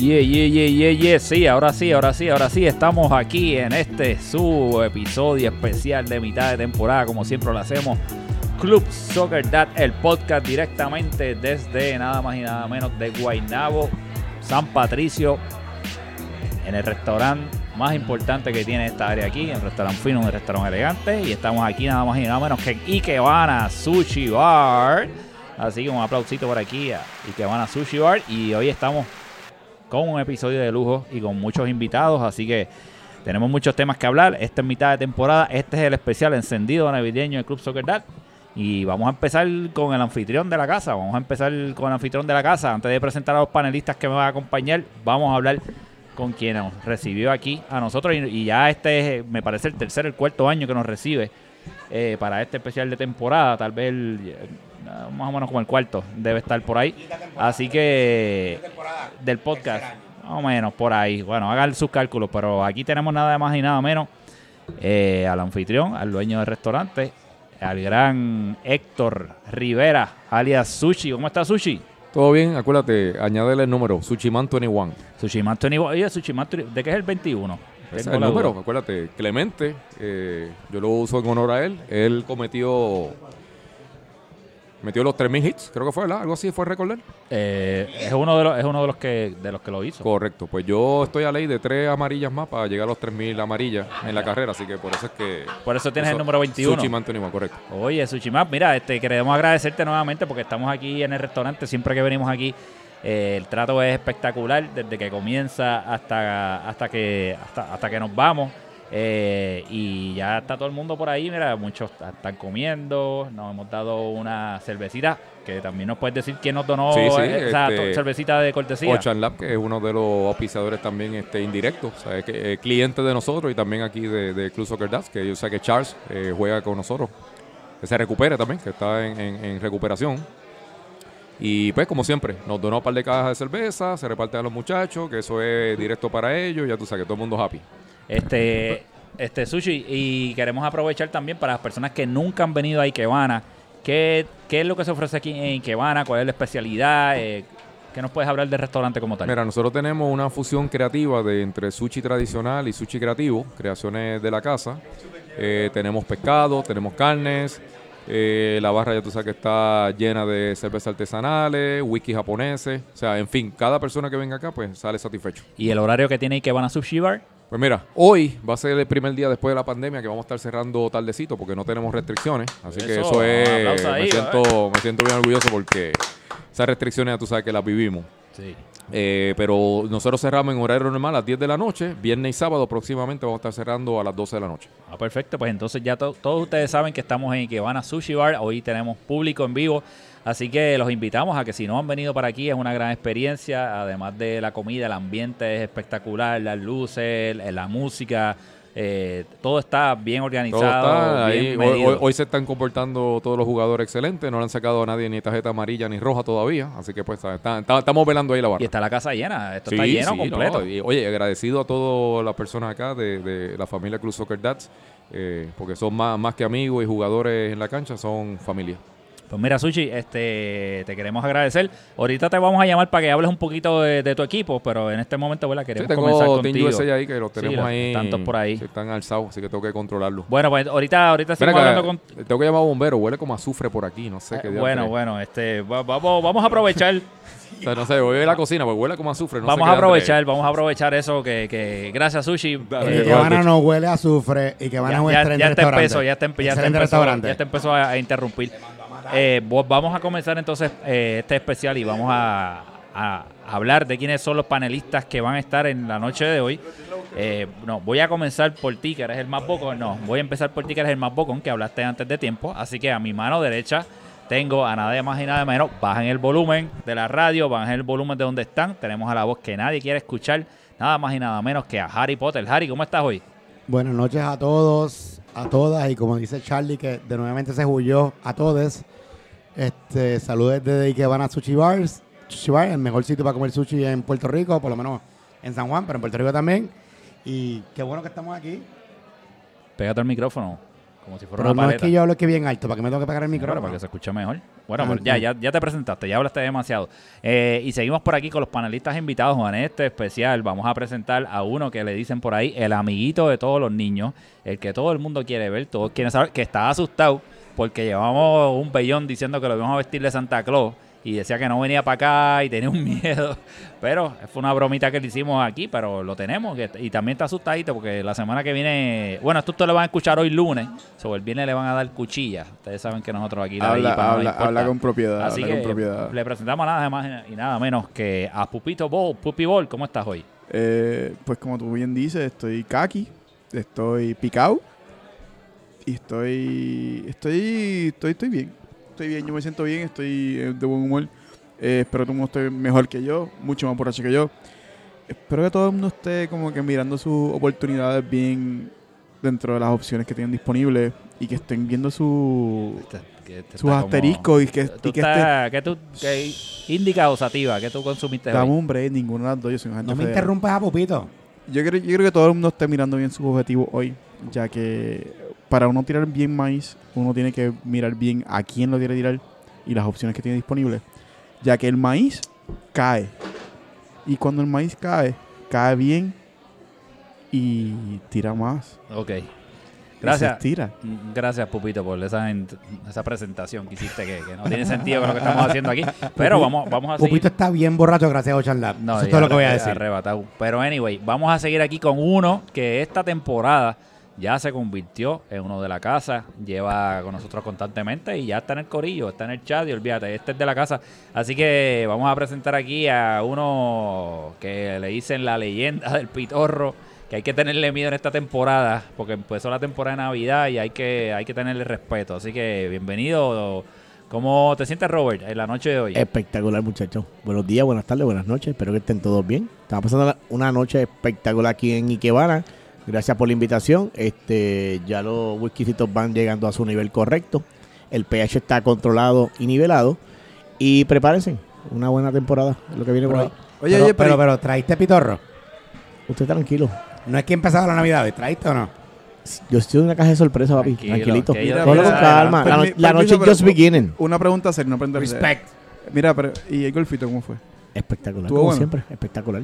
Yeah, yeah, yeah, yeah, yeah. Sí, ahora sí, ahora sí, ahora sí. Estamos aquí en este su episodio especial de mitad de temporada, como siempre lo hacemos. Club Soccer Dad, el podcast directamente desde nada más y nada menos de Guaynabo, San Patricio, en el restaurante más importante que tiene esta área aquí, el restaurante fino, un restaurante elegante. Y estamos aquí nada más y nada menos que en Ikebana Sushi Bar. Así que un aplausito por aquí a Ikebana Sushi Bar. Y hoy estamos con un episodio de lujo y con muchos invitados. Así que tenemos muchos temas que hablar. Esta es mitad de temporada. Este es el especial encendido navideño del Club Soccer Dad. Y vamos a empezar con el anfitrión de la casa. Vamos a empezar con el anfitrión de la casa. Antes de presentar a los panelistas que me van a acompañar, vamos a hablar con quien nos recibió aquí a nosotros. Y, ya este es, me parece, el tercer, el cuarto año que nos recibe eh, para este especial de temporada. Tal vez más o menos como el cuarto debe estar por ahí. Así que del podcast, más o menos por ahí. Bueno, hagan sus cálculos, pero aquí tenemos nada más y nada menos eh, al anfitrión, al dueño del restaurante, al gran Héctor Rivera, alias Sushi. ¿Cómo está Sushi? Todo bien, acuérdate, añádele el número, Sushiman 21. Sushiman 21. Oye, Sushiman, ¿de qué es el 21? Ese es Tengo el número, duda. acuérdate, Clemente, eh, yo lo uso en honor a él. Él cometió metió los 3000 hits, creo que fue, ¿verdad? Algo así fue recordar. Eh, es uno de los, es uno de los que de los que lo hizo. Correcto, pues yo estoy a ley de tres amarillas más para llegar a los 3000 amarillas en la carrera, así que por eso es que Por eso tienes el número 21. Sushiman 21, correcto. Oye, Sushimap, mira, este, queremos agradecerte nuevamente porque estamos aquí en el restaurante. Siempre que venimos aquí, eh, el trato es espectacular desde que comienza hasta, hasta, que, hasta, hasta que nos vamos. Eh, y ya está todo el mundo por ahí, mira, muchos están comiendo, nos hemos dado una cervecita, que también nos puedes decir quién nos donó Sí, sí, esa este, cervecita de cortesía. Ocean Lab, que es uno de los auspiciadores también este, indirectos, o sea, es que, eh, cliente de nosotros y también aquí de, de Club Soccer Dads, que yo sé que Charles eh, juega con nosotros, que se recupere también, que está en, en- en recuperación. Y pues, como siempre, nos donó un par de cajas de cerveza, se reparte a los muchachos, que eso es directo para ellos, ya tú sabes que todo el mundo happy. Este, este sushi, y queremos aprovechar también para las personas que nunca han venido a Ikebana. ¿Qué, qué es lo que se ofrece aquí en Ikebana? ¿Cuál es la especialidad? Eh, ¿Qué nos puedes hablar del restaurante como tal? Mira, nosotros tenemos una fusión creativa de entre sushi tradicional y sushi creativo, creaciones de la casa. Eh, tenemos pescado, tenemos carnes. eh, la barra ya tú sabes que está llena de cervezas artesanales, whisky japoneses. O sea, en fin, cada persona que venga acá pues sale satisfecho. ¿Y el horario que tiene Ikebana Sushi Bar? Pues mira, hoy va a ser el primer día después de la pandemia que vamos a estar cerrando tardecito porque no tenemos restricciones. Así que Eso, es. ahí, me, siento, me siento bien orgulloso porque esas restricciones ya tú sabes que las vivimos. Sí. Eh, pero nosotros cerramos en horario normal a las 10 de la noche. Viernes y sábado próximamente vamos a estar cerrando a las 12 de la noche. Ah, perfecto. Pues entonces ya to- todos ustedes saben que estamos en Ikebana Sushi Bar. Hoy tenemos público en vivo. Así que los invitamos a que si no han venido para aquí es una gran experiencia. Además de la comida, el ambiente es espectacular, las luces, la música. eh, todo está bien organizado. está ahí. bien Hoy, medido. hoy- hoy se están comportando todos los jugadores excelentes. No le han sacado a nadie ni tarjeta amarilla ni roja todavía. Así que pues está- está- estamos velando ahí la barra. Y está la casa llena. Esto Sí, está lleno sí, completo. no, y, oye, agradecido a todas las personas acá de, de la familia Club Soccer Dads, eh, porque son más, más que amigos y jugadores en la cancha, son familia. Pues mira, Sushi, este, te queremos agradecer. Ahorita te vamos a llamar para que hables un poquito de, de tu equipo, pero en este momento, ¿verdad? Sí, Queremos comenzar tengo Team contigo. USA ahí que los Sí, tenemos los- ahí. están todos por ahí. sí, están alzados, así que tengo que controlarlos. Bueno, pues ahorita, ahorita Ven estamos acá, hablando con... Tengo que llamar a bombero, huele como azufre por aquí, no sé qué Eh, diablo bueno, bueno, este, va- vamos, vamos a aprovechar, O sea, no sé, voy a ir a la cocina, porque huele como azufre. No vamos sé a qué aprovechar, vamos a aprovechar eso que, que gracias Sushi. Dale, eh, que van a no huele a azufre y que van ya, a un ya- ya te restaurante. empezó, ya te, empe- ya Excelente empezó, restaurante. ya te empezó a, a interrumpir. Eh, vamos a comenzar entonces eh, este especial y vamos a, hablar de quiénes son los panelistas que van a estar en la noche de hoy. Eh, no, voy a comenzar por ti, que eres el más bocón. No, voy a empezar por ti, que eres el más bocón, que hablaste antes de tiempo. Así que a mi mano derecha tengo a nada más y nada menos. Bajen el volumen de la radio, bajen el volumen de donde están. Tenemos a la voz que nadie quiere escuchar. Nada más y nada menos que a Harry Potter. Harry, ¿cómo estás hoy? Buenas noches a todos, a todas y como dice Charlie que de nuevamente se huyó a todos. Este, saludos desde Ikebana Sushi Bars, Sushi Bar, el mejor sitio para comer sushi en Puerto Rico, por lo menos en San Juan, pero en Puerto Rico también. Y qué bueno que estamos aquí. Pégate al micrófono. como si fuera Pero una no es paleta. que yo hablo que bien alto, para que me tengo que pegar el Claro, micrófono. para que se escuche mejor. Bueno, Ah, pues ya, ya, ya te presentaste, ya hablaste demasiado. Eh, y seguimos por aquí con los panelistas invitados, Juan. En este especial vamos a presentar a uno que le dicen por ahí el amiguito de todos los niños, el que todo el mundo quiere ver, todos quieren saber, que está asustado porque llevamos un bellón diciendo que lo íbamos a vestir de Santa Claus y decía que no venía para acá y tenía un miedo. Pero fue una bromita que le hicimos aquí, pero lo tenemos. Y también está asustadito porque la semana que viene, bueno, esto ustedes lo van a escuchar hoy lunes, sobre el viernes le van a dar cuchillas. Ustedes saben que nosotros aquí la Habla, Bellipa no habla, importa. habla con propiedad. Así habla que con propiedad. le presentamos nada más y nada menos que a Pupito Ball. Pupi Ball, ¿cómo estás hoy? Eh, pues como tú bien dices, estoy kaki, estoy picado y estoy, estoy, estoy, estoy bien. Estoy bien, yo me siento bien, estoy eh, de buen humor. Eh, espero que todo el mundo esté mejor que yo, mucho más borracho que yo. Espero que todo el mundo esté como que mirando sus oportunidades bien dentro de las opciones que tienen disponibles y que estén viendo su, Que te sus está asteriscos y que, Tú y que esté, estás- ¿Qué tú, qué indica o sativa? ¿Qué tú consumiste un break, ninguno de las dos, yo soy un agente No me interrumpas a Pupito. Yo creo, yo creo que todo el mundo esté mirando bien sus objetivos hoy, ya que para uno tirar bien maíz, uno tiene que mirar bien a quién lo quiere tirar y las opciones que tiene disponibles, ya que el maíz cae. Y cuando el maíz cae, cae bien y tira más. Ok. Gracias. se estira. Mm, Gracias, Pupito, por esa, esa presentación que hiciste que, que no tiene sentido con lo que estamos haciendo aquí. Pero vamos, vamos a seguir. Pupito está bien borracho gracias a Ocean Lab. No, Eso es todo lo que voy a decir. arrebatado. Pero anyway, vamos a seguir aquí con uno que esta temporada ya se convirtió en uno de la casa, lleva con nosotros constantemente y ya está en el corillo, está en el chat y olvídate, este es de la casa. Así que vamos a presentar aquí a uno que le dicen la leyenda del pitorro, que hay que tenerle miedo en esta temporada, porque empezó la temporada de Navidad y hay que, hay que tenerle respeto. Así que bienvenido. ¿Cómo te sientes, Robert, en la noche de hoy? Espectacular, muchachos. Buenos días, buenas tardes, buenas noches. Espero que estén todos bien. Estamos pasando una noche espectacular aquí en Ikebana. Gracias por la invitación. Este, ya los whiskycitos van llegando a su nivel correcto. El pH está controlado y nivelado. Y prepárense. Una buena temporada. Lo que viene por ahí. Oye, pero, oye, pero, pero, pero, ¿traíste pitorro? Usted tranquilo. No es que empezaba la Navidad, ¿y ¿traíste o no? Yo estoy en una caja de sorpresa, papi. Tranquilo, Tranquilito. Cógelo con calma. La, no- la noche just beginning. una pregunta seria, no aprender. Respect. Mira, pero, ¿y el golfito cómo fue? Espectacular. Estuvo Como bueno. siempre. Espectacular.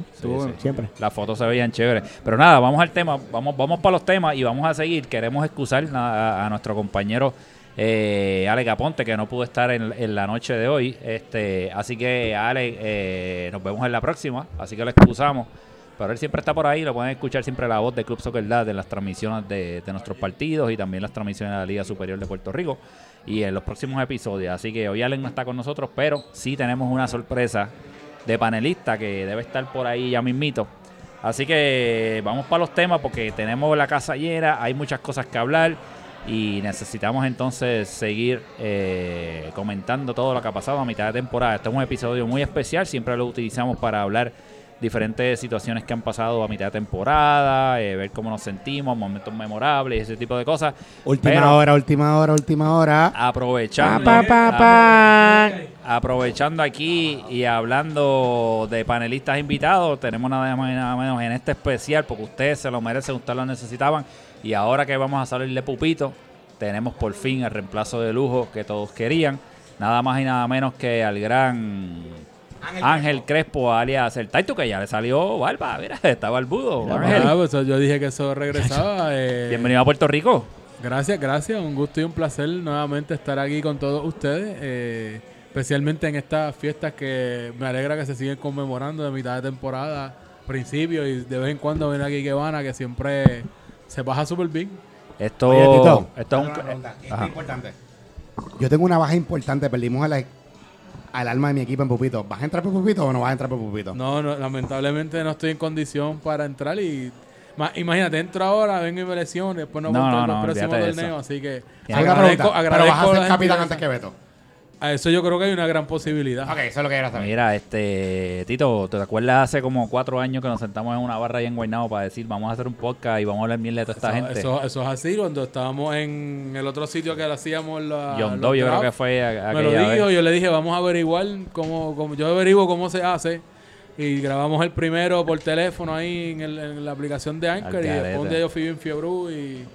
Siempre. Las fotos se veían chéveres. Pero nada, vamos al tema. Vamos, vamos para los temas y vamos a seguir. Queremos excusar a, a nuestro compañero eh, Ale Caponte, que no pudo estar en, en la noche de hoy. Este, así que, Ale, eh, nos vemos en la próxima. Así que lo excusamos. Pero él siempre está por ahí. Lo pueden escuchar siempre la voz de Club Soccer Dad en las transmisiones de, de nuestros partidos y también las transmisiones de la Liga Superior de Puerto Rico. Y en los próximos episodios. Así que hoy Allen no está con nosotros, pero sí tenemos una sorpresa de panelista que debe estar por ahí ya mismito. Así que vamos para los temas porque tenemos la casa llena, hay muchas cosas que hablar y necesitamos entonces seguir eh, comentando todo lo que ha pasado a mitad de temporada. Este es un episodio muy especial, siempre lo utilizamos para hablar diferentes situaciones que han pasado a mitad de temporada, eh, ver cómo nos sentimos, momentos memorables, ese tipo de cosas. Última Pero- hora, última hora, última hora. Aprovechando, Pa, pa, pa, pa. aprovechando aquí y hablando de panelistas invitados, tenemos nada más y nada menos en este especial, porque ustedes se lo merecen, ustedes lo necesitaban. Y ahora que vamos a salir de Pupito, tenemos por fin el reemplazo de lujo que todos querían. Nada más y nada menos que al gran Ángel, Crespo, alias el Taito, que ya le salió barba. Mira, está barbudo. Ángel, Ah, pues yo dije que eso regresaba. eh, bienvenido a Puerto Rico. Gracias, gracias. Un gusto y un placer nuevamente estar aquí con todos ustedes. eh, especialmente en estas fiestas que me alegra que se siguen conmemorando de mitad de temporada, principio y de vez en cuando viene aquí Kevana, que siempre se baja súper bien. Esto, Oye, Tito, esto es un... una pregunta, esto es importante. Yo tengo una baja importante, perdimos a la- al alma de mi equipo en Pupito. ¿Vas a entrar por Pupito o no vas a entrar por Pupito? No, no, lamentablemente no estoy en condición para entrar y ma- imagínate, entro ahora, vengo y me lesiono, después no, No, voy a no, no, el próximo torneo, así que agradezco, pero agradezco vas a ser la capitán antes que Beto. A eso yo creo que hay una gran posibilidad. Ok, eso es lo que era saber. Mira, este, Tito, ¿te acuerdas hace como cuatro años que nos sentamos en una barra ahí en Guaynabo para decir, vamos a hacer un podcast y vamos a hablar mierda de toda esta Eso, gente? eso, eso es así, cuando estábamos en el otro sitio que hacíamos la, John Doe, yo creo que fue a- Me lo dijo, vez. yo le dije, vamos a averiguar cómo, cómo- yo averiguo cómo se hace. Y grabamos el primero por teléfono ahí en, el- en la aplicación de Anchor. Y después un día yo fui bien fiebre y,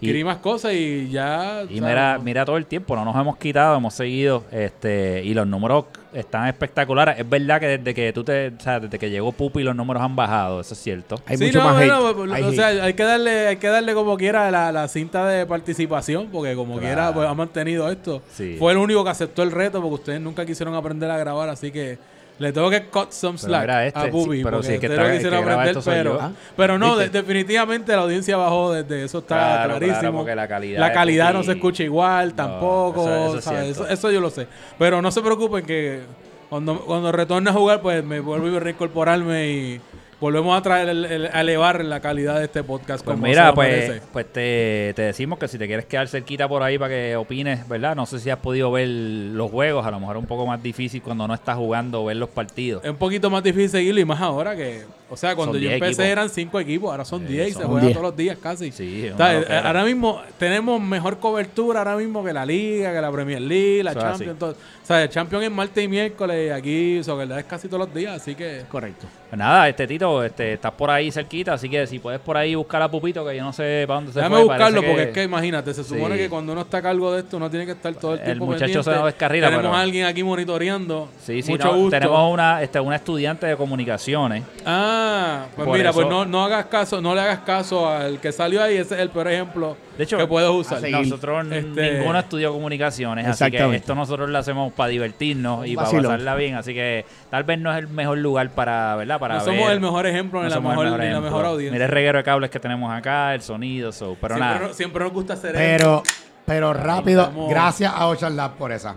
Y- quería más cosas y ya. Y mira, mira todo el tiempo, no nos hemos quitado, hemos seguido, este, y los números están espectaculares. Es verdad que desde que tú te, o sea, desde que llegó Pupi los números han bajado, eso es cierto. Hay Sí, mucho no, más bueno, hate. Hay o hate. sea, hay que darle, hay que darle como quiera la, la cinta de participación, porque como Claro. quiera pues, ha mantenido esto. Sí. Fue el único que aceptó el reto, porque ustedes nunca quisieron aprender a grabar, así que le tengo que cut some slack este, a Pupi, sí, pero sí, es que el quisieron que aprender, esto pero. Ah, pero no, definitivamente la audiencia bajó desde eso, está Claro, clarísimo. la calidad La de calidad no se escucha igual, tampoco, eso-. Eso, eso yo lo sé. Pero no se preocupen que cuando, cuando retorne a jugar, pues me vuelvo a reincorporarme y volvemos a traer el- el- a elevar la calidad de este podcast. Pues mira, pues, pues te, te decimos que si te quieres quedar cerquita por ahí para que opines, ¿verdad? No sé si has podido ver los juegos, a lo mejor es un poco más difícil cuando no estás jugando ver los partidos. Es un poquito más difícil seguirlo y más ahora que, o sea, cuando Son yo 10 empecé equipos. eran cinco equipos, ahora son Sí, 10 y se juegan 10. todos los días casi. Sí, O sea, loquera. ahora mismo tenemos mejor cobertura ahora mismo que la Liga, que la Premier League, la. Champions. todo. O sea, el Champions es martes y miércoles y aquí, o sea, verdad es casi todos los días, así que... Correcto. Pues nada, este Tito, este, estás por ahí cerquita, así que si puedes por ahí buscar a Pupito, que yo no sé para dónde se Déjame fue. buscarlo porque es que imagínate, se supone Sí. que cuando uno está a cargo de esto uno tiene que estar todo el El tiempo muchacho pendiente. se nos descarrila, Tenemos pero- a alguien aquí monitoreando. Sí, sí, Mucho no, gusto. tenemos una, este, una estudiante de comunicaciones. Ah, pues Por mira, eso- pues no, no hagas caso, no le hagas caso al que salió ahí, ese es el peor ejemplo De hecho, que puedes usar. a seguir. Nosotros Este- ninguno estudió comunicaciones, así que esto nosotros lo hacemos para divertirnos y para pasarla bien, así que tal vez no es el mejor lugar para, ¿verdad? Para no somos el mejor ejemplo No ni la somos el mejor, ni la ejemplo. mejor audiencia. Mira el reguero de cables que tenemos acá, el sonido, so, pero siempre, nada. siempre nos gusta hacer. Pero, pero rápido, gracias a Ocean Lab por esa.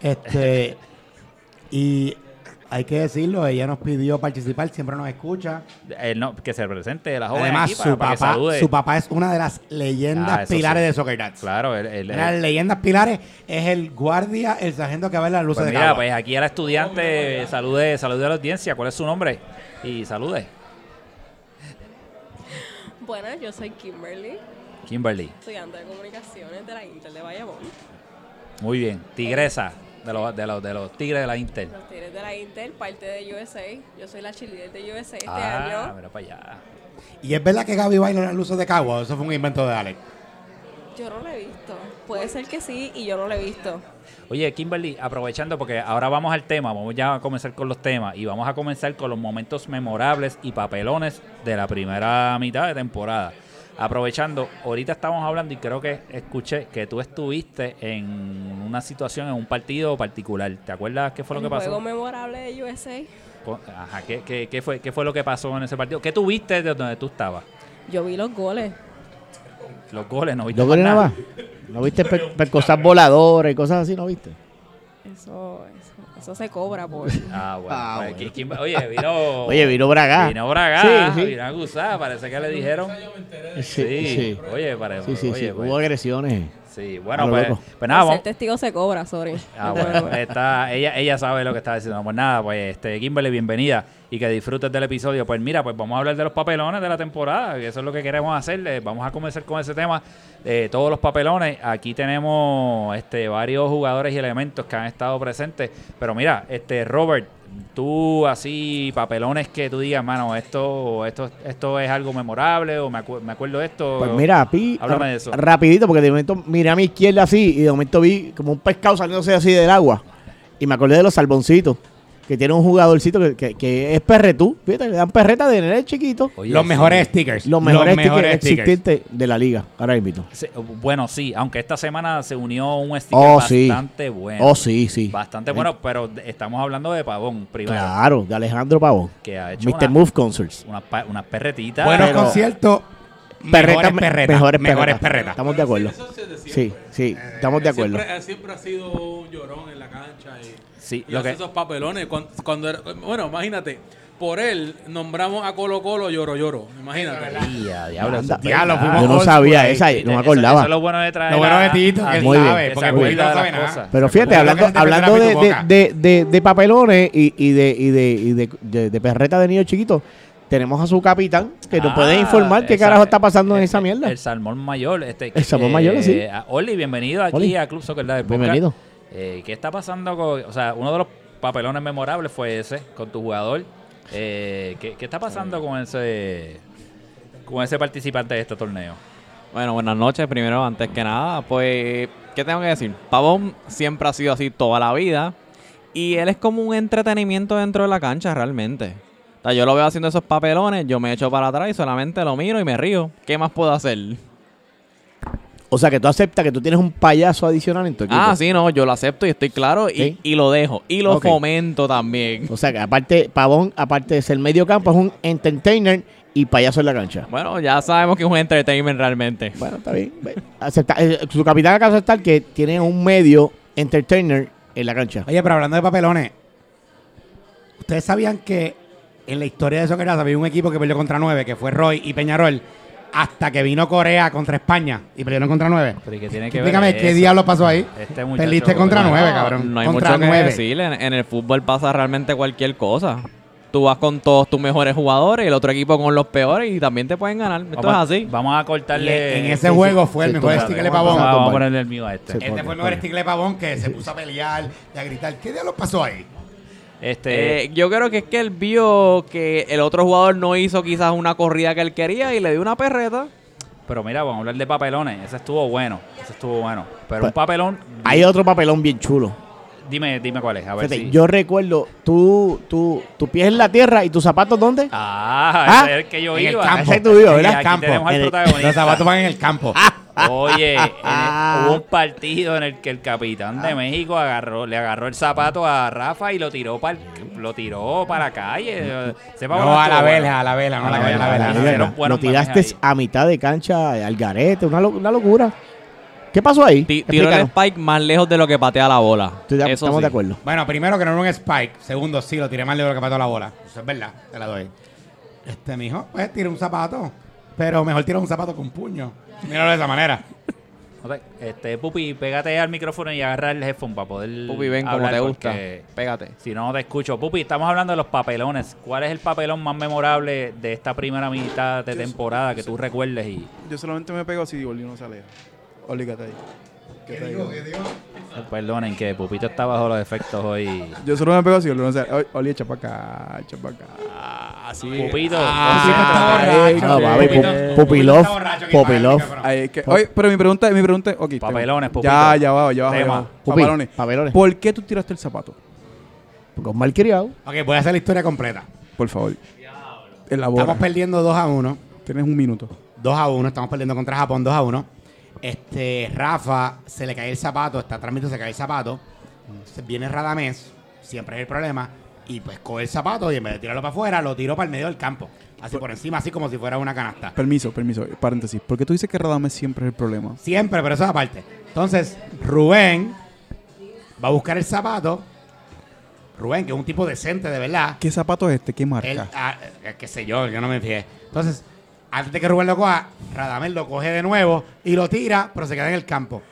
Este, y hay que decirlo, ella nos pidió participar, siempre nos escucha. Eh, no, que se presente la joven Además, aquí para, su para que papá, su papá es una de las leyendas Ah, pilares sí. de Soccer Dads. Claro, el, el- Una de las leyendas pilares es el guardia, el sargento que ve las luces Pues de mira, pues aquí a la estudiante, salude, salude a la audiencia. ¿Cuál es su nombre? Y salude. Buenas, yo soy Kimberly, Kimberly. estudiante de comunicaciones de la Inter de Bayamón. Muy bien. Tigresa de los, de los, de los Tigres de la Inter. Los Tigres de la Inter, parte de USA. Yo soy la cheerleader de USA este Ah, año. mira para allá. Y es verdad que Gaby baila las luces de Cagua, eso fue un invento de Alex. Yo no lo he visto. Puede ser que sí y yo no lo he visto. Oye, Kimberly, aprovechando porque ahora vamos al tema, vamos ya a comenzar con los temas y vamos a comenzar con los momentos memorables y papelones de la primera mitad de temporada. Aprovechando, ahorita estamos hablando y creo que escuché que tú estuviste en una situación, en un partido particular. ¿Te acuerdas qué fue lo el que pasó? juego memorable de USA. Ajá, ¿qué, qué, qué fue, ¿qué fue lo que pasó en ese partido? ¿Qué tuviste de donde tú estabas? Yo vi los goles. Los goles, ¿no viste ¿No más viste nada? más? ¿No viste per- per- cosas voladoras y cosas así? ¿No viste? Eso, eso, eso se cobra por. Ah, bueno. Ah, pues, bueno. ¿quién- oye, vino... Oye, vino Braga. Vino Braga, Sí, sí. vino a Gusá, parece que le dijeron... Sí, Sí, sí. oye, parece... Sí, sí, oye, sí. pues, Hubo agresiones. sí, bueno, pues, pues nada, ser vamos... testigo se cobra, sorry. Ah, bueno. está, ella, ella sabe lo que está diciendo. Pues nada, pues este, Kimberly, bienvenida y que disfrutes del episodio. Pues mira, pues vamos a hablar de los papelones de la temporada, que eso es lo que queremos hacer. Eh, Vamos a comenzar con ese tema. Eh, todos los papelones. Aquí tenemos este, varios jugadores y elementos que han estado presentes. Pero mira, este Robert, tú así, papelones que tú digas, mano, esto, esto, esto es algo memorable o me, acu- me acuerdo de esto. Pues mira, Pi, Háblame de eso. rapidito, porque de momento miré a mi izquierda así y de momento vi como un pescado saliéndose así del agua. Y me acordé de los salboncitos, que tiene un jugadorcito que, que, que es perretú. Fíjate, le dan perreta de nene chiquito. Oye, los sí. mejores stickers. Los mejores, mejores stickers existentes de la liga. Ahora invito. Sí, bueno, sí, aunque esta semana se unió un sticker Oh, sí. bastante bueno. Oh, sí, sí. Bastante bueno, pero estamos hablando de Pavón primero. Claro, de Alejandro Pavón. Que ha hecho Mr. una- Move Concerts. unas perretitas. Buenos conciertos, Perreta, mejores perretas. mejores, mejores perretas. Estamos de acuerdo. Eso. Sí, sí, estamos de acuerdo. Siempre, siempre ha sido un llorón en la cancha y, Sí, y lo hace que, esos papelones. Cuando, cuando era- bueno, imagínate, por él nombramos a Colo Colo Lloro Lloro. Imagínate. Ia, diablo, Anda, eso- Diablo, fuimos Yo no sabía esa, eh. no me eso- acordaba. Eso es lo bueno de traer. Lo bueno de Tito, a que Muy bien. sabe, que porque acuerda no de sabe nada. Pero fíjate, hablando, hablando de, de, de, de, de papelones y, y de, y de, y de, de, de perreta de niños chiquitos, tenemos a su capitán que nos Ah, puede informar qué carajo está pasando en esa mierda. El salmón mayor. Este, El salmón mayor, sí. Oli, bienvenido aquí Oli. a Club Soccer Live. Bienvenido. Eh, ¿Qué está pasando con.? O sea, uno de los papelones memorables fue ese, con tu jugador. Eh, ¿qué, qué está pasando con ese con ese participante de este torneo? Bueno, buenas noches. Primero, antes que nada, pues, ¿qué tengo que decir? Pavón siempre ha sido así toda la vida. Y él es como un entretenimiento dentro de la cancha, realmente. O sea, yo lo veo haciendo esos papelones, yo me echo para atrás y solamente lo miro y me río. ¿Qué más puedo hacer? O sea, que tú aceptas que tú tienes un payaso adicional en tu equipo. Ah, sí, no, yo lo acepto y estoy claro y, Sí. y lo dejo. Y lo Ok. fomento también. O sea, que aparte, Pavón, aparte de ser medio campo, es un entertainer y payaso en la cancha. Bueno, ya sabemos que es un entertainment realmente. Bueno, está bien. Acepta- eh, su capitán acaba de aceptar que tiene un medio entertainer en la cancha. Oye, pero hablando de papelones, ¿ustedes sabían que en la historia de Soccer había un equipo que perdió contra nueve, que fue Roy y Peñarol, hasta que vino Corea contra España y perdieron contra nueve? Pero ¿y qué tiene que ver qué diablo pasó ahí. Este muchacho- Perdiste contra Bueno, nueve, cabrón. No hay contra mucho que nueve. decir. En, en el fútbol pasa realmente cualquier cosa. Tú vas con todos tus mejores jugadores y el otro equipo con los peores y también te pueden ganar. Esto Vamos, es así. Vamos a Y cortarle. en ese sí, juego sí, fue el mejor vamos pavón. Vamos a ponerle el mío a este. Sí. Este fue el mejor sticker de pavón que se puso a pelear y a gritar. ¿Qué diablo pasó ahí? Este, Eh, yo creo que es que él vio que el otro jugador no hizo quizás una corrida que él quería y le dio una perreta. pero mira, vamos a hablar de papelones. Ese estuvo bueno. Ese estuvo bueno. Pero un papelón. Hay otro papelón bien chulo. Dime, dime cuál es. A ver Fíjate, si. Yo recuerdo, tú, tú, tu pies en la tierra y tus zapatos ¿dónde? Ah, Ah, ese es el que yo en el iba. campo. Ese es tuyo, Y ¿verdad? aquí tenemos al protagonista. Los zapatos van en el campo. Oye, el- hubo un partido en el que el capitán de México agarró, le agarró el zapato a Rafa y lo tiró para lo tiró para la calle. No, a la vela, a la vela, no a la vela. a la vela. lo tiraste a mitad de cancha al garete, una, lo- una locura. ¿Qué pasó ahí? Ti- Tiró el spike más lejos de lo que patea la bola. Estoy de- Eso estamos sí. de acuerdo. Bueno, primero que no era un spike. Segundo, sí, lo tiré más lejos de lo que pató la bola. Eso es verdad, te la doy. Este, mijo, pues tira un zapato. Pero mejor tira un zapato con puño. Míralo de esa manera. Ok, Este, Pupi, pégate al micrófono y agarra el headphone para poder Pupi, ven como te gusta. Pégate. Si no, no te escucho. Pupi, estamos hablando de los papelones. ¿Cuál es el papelón más memorable de esta primera mitad de temporada que tú recuerdes? Y Yo solamente me pego si Oli no se aleja. Oli, ¿qué te digo? ¿Qué digo? perdonen que Pupito está bajo los efectos hoy. Yo solo me pego si Oli no. Oli, echa para acá, echa para acá. Así. Pupito, Ah, está No, papi, Pupito- Pu- Pupito Pupilov, borracho aquí, Pupilov. Ahí es oye, pero mi pregunta, mi pregunta, ok. Papelones, Pupito. Ya, ya va, ya va. Papelones. papelones. ¿Por qué tú tiraste el zapato? Con malcriado. Ok, voy a hacer la historia completa. Por favor. Elabora. Estamos perdiendo 2 a 1. Tienes un minuto. 2 a 1, estamos perdiendo contra Japón 2 a 1. Este, Rafa se le cae el zapato, está transmitiendo, se cae el zapato. Se viene Radamés, siempre es el problema. Y pues coge el zapato y en vez de tirarlo para afuera, lo tiró para el medio del campo. Así por encima, así como si fuera una canasta. Permiso, permiso. Paréntesis. ¿Por qué tú dices que Radamés siempre es el problema? Siempre, pero eso es aparte. Entonces, Rubén va a buscar el zapato. Rubén, que es un tipo decente de verdad. ¿Qué zapato es este? ¿Qué marca? Él, ah, qué sé yo, yo no me fijé. Entonces, antes de que Rubén lo coja, Radamel lo coge de nuevo y lo tira, pero se queda en el campo.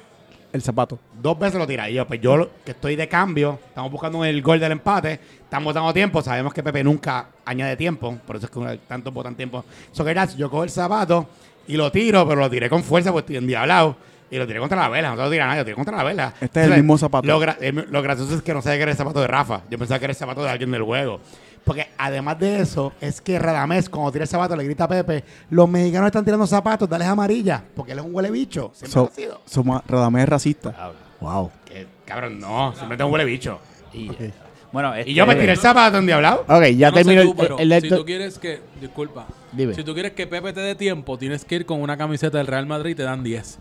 El zapato. Dos veces lo tira. Y yo, pues yo que estoy de cambio, estamos buscando el gol del empate, estamos dando tiempo, sabemos que Pepe nunca añade tiempo, por eso es que tanto botan tiempo. So que yo cojo el zapato y lo tiro, pero lo tiré con fuerza, pues estoy endiablado. Y lo tiré contra la vela, no se lo tira nadie, lo tiré contra la vela. Este es el mismo zapato. Lo, gra- lo gracioso es que no sabía que era el zapato de Rafa. Yo pensaba que era el zapato de alguien del juego. Porque además de eso, es que Radamés, cuando tira el zapato, le grita a Pepe: Los mexicanos están tirando zapatos, dale amarilla. Porque él es un huele bicho. Siempre So, lo ha sido. somos- Radamés es racista. Wow. Que, cabrón, no, siempre es un huele bicho. Y, Bueno, este, Y yo me tiré el zapato endiablado. Ok, ya no terminó tú, el- el, el- si tú quieres que, disculpa, Dime. si tú quieres que Pepe te dé tiempo, tienes que ir con una camiseta del Real Madrid y te dan 10.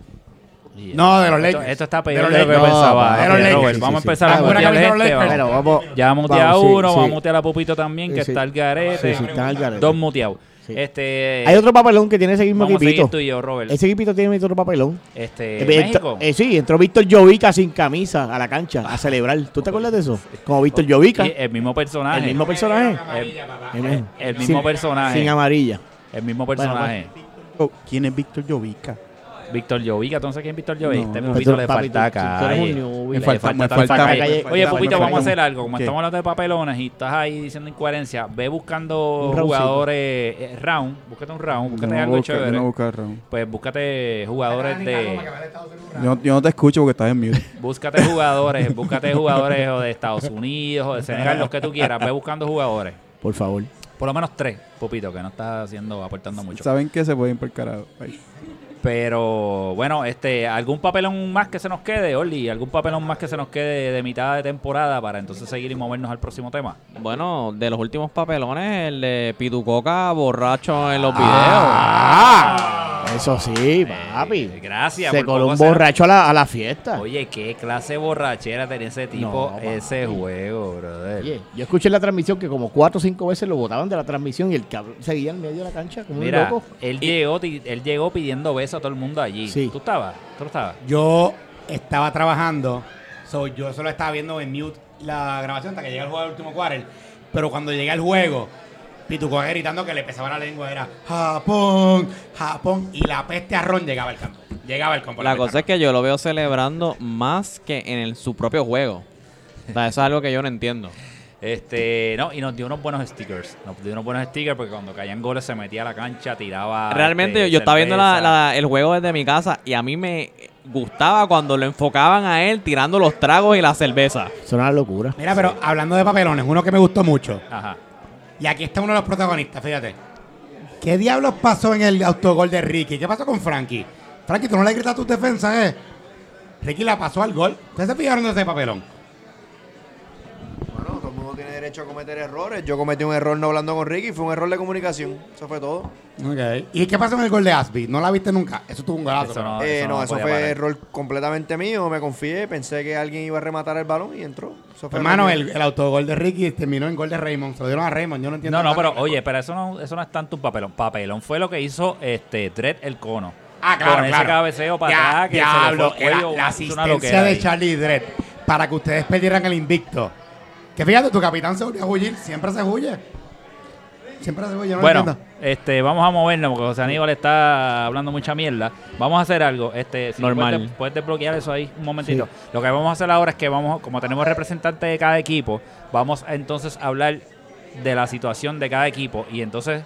No, de los esto, Lakers. esto está De peor de lo que pensaba. de los Lakers, vamos a empezar a mutear a este. Vamos. vamos. Ya a sí, uno, vamos a mutear a Pupito también, que está el garete. Sí, sí, está el garete. Dos muteados. Sí. Este, Hay otro papelón que tiene ese mismo vamos a equipito. tú y yo, Robert. Ese equipito tiene otro papelón. Este, Eh, México. eh, sí, entró Víctor Jovica sin camisa a la cancha a celebrar. ¿Tú te acuerdas de eso? Como Víctor Jovica, el mismo personaje. el mismo personaje. El, El, el mismo sin- personaje. Sin amarilla. el mismo personaje. Oh, ¿Quién es Víctor Jovica? Víctor Llovica, entonces ¿quién es Víctor Llovica? No, este le falta calle. un newbie. Le Me falta- calle. Oye, Pupito, vamos a hacer algo. Como ¿Qué? estamos hablando de papelones y estás ahí diciendo incoherencia, ve buscando jugadores eh, round, búscate un round, búscate algo chévere. Pues búscate jugadores de Yo, yo no te escucho porque estás en mute. búscate jugadores, búscate jugadores o de Estados Unidos o de Senegal, los que tú quieras, ve buscando jugadores. Por favor. Por lo menos tres, Pupito, que no estás haciendo, aportando mucho. Saben que se pueden ir por carajo. Pero bueno, este, algún papelón más que se nos quede, Oli, algún papelón más que se nos quede de mitad de temporada para entonces seguir y movernos al próximo tema. Bueno, de los últimos papelones, el de Pitucoca borracho en los Ah, eso sí, papi. Eh, gracias. Se por coló un borracho a la, a la fiesta. Oye, qué clase de borrachera tenía ese tipo, No, ese juego, brother. Oye, yo escuché en la transmisión que como cuatro o cinco veces lo botaban de la transmisión y el cabrón seguía en medio de la cancha como un Mira, loco. él llegó, ti- él llegó pidiendo besos a todo el mundo allí. Sí. ¿Tú estabas? ¿Tú estabas? Yo estaba trabajando, so, yo solo estaba viendo en mute la grabación hasta que llega el juego del último quarter. Pero cuando llega el juego, Pituco gritando que le pesaba la lengua, era Japón, Japón, y la peste a Ron llegaba al campo. Llegaba al campo. La cosa es que yo lo veo celebrando más que en el- su propio juego. O sea, eso es algo que yo no entiendo. Este, no, y nos dio unos buenos stickers. Nos dio unos buenos stickers porque cuando caían goles se metía a la cancha, tiraba. Realmente este, yo estaba viendo la- cerveza. la- el juego desde mi casa y a mí me gustaba cuando lo enfocaban a él tirando los tragos y la cerveza. Es una locura. Mira, pero hablando de papelones, uno que me gustó mucho. Ajá. Y aquí está uno de los protagonistas, fíjate. ¿Qué diablos pasó en el autogol de Ricky? ¿Qué pasó con Frankie? Frankie, tú no le gritas tus defensas, ¿eh? Ricky la pasó al gol. ¿Ustedes se fijaron de ese papelón? Bueno, todo el mundo tiene derecho a cometer errores. Yo cometí un error no hablando con Ricky, fue un error de comunicación. Eso fue todo. Ok. ¿Y qué pasó en el gol de Asby? ¿No la viste nunca? Eso tuvo un golazo. Eso no, Eh, eso no, no eso fue parar. error completamente mío. Me confié, pensé que alguien iba a rematar el balón y entró. Eso fue Hermano, el, el autogol de Ricky terminó en gol de Raymond. Se lo dieron a Raymond. Yo no entiendo. No, no, pero oye, pero eso no, eso no es tanto un papelón. Papelón fue lo que hizo este Dredd el cono. Ah, claro, Con ese claro. cabeceo para Ya, atrás que se le diablo, fue el cuello, era la asistencia de. Charlie Dredd para que ustedes perdieran el invicto. Que fíjate, tu capitán se volvió a huir. Siempre se huye. Siempre se huye. No Bueno, entiendo. este, vamos a movernos porque José Aníbal está hablando mucha mierda. Vamos a hacer algo. Este, si Normal. Puedes, puedes desbloquear eso ahí un momentito. Lo que vamos a hacer ahora es que vamos, como tenemos representantes de cada equipo, vamos a entonces hablar de la situación de cada equipo y entonces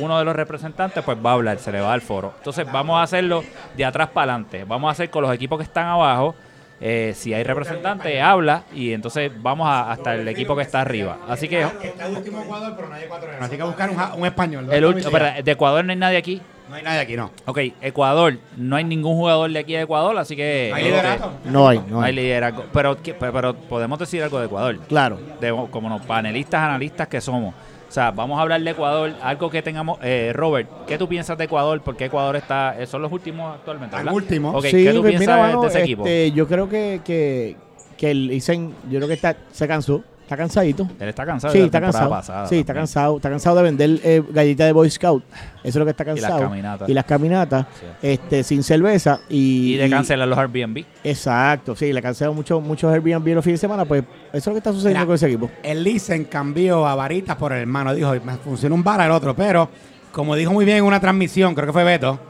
uno de los representantes pues va a hablar, se le va al foro. Entonces vamos a hacerlo de atrás para adelante. Vamos a hacer con los equipos que están abajo. Eh, si hay representante, habla y entonces vamos a- hasta el equipo que está arriba. Así que Está el último Ecuador, pero no hay ecuatoriano. Así que buscar un, ja- un español. de Ecuador no hay nadie aquí. No hay nadie aquí, no. Ok, Ecuador, no hay ningún jugador de aquí de Ecuador, así que... No hay liderato. No hay, no No hay hay. liderazgo. Pero, ¿qué- pero, pero podemos decir algo de Ecuador, Claro. de, como los panelistas, analistas que somos. O sea, vamos a hablar de Ecuador, algo que tengamos... Eh, Robert, ¿qué tú piensas de Ecuador? Porque Ecuador está... eh, son los últimos actualmente, Al ¿verdad? último. Ok, sí, ¿qué tú pues piensas mira, de- mano, de ese equipo? este, yo creo que, que, que el Isen, yo creo que está, se cansó, está cansadito. Él está cansado Sí, de la está cansado. pasada sí, está cansado. Está cansado de vender eh, galletas de Boy Scout. Eso es lo que está las cansado. caminatas. Y las caminatas, este, sin cerveza. Y, Y de cancelar los Airbnb. Exacto, sí, le cancelado mucho, muchos Airbnb los fines de semana. Pues eso es lo que está sucediendo Mira, con ese equipo. El Lisen cambió a varitas por el hermano. Dijo, me funciona un vara el otro. Pero, como dijo muy bien en una transmisión, creo que fue Beto,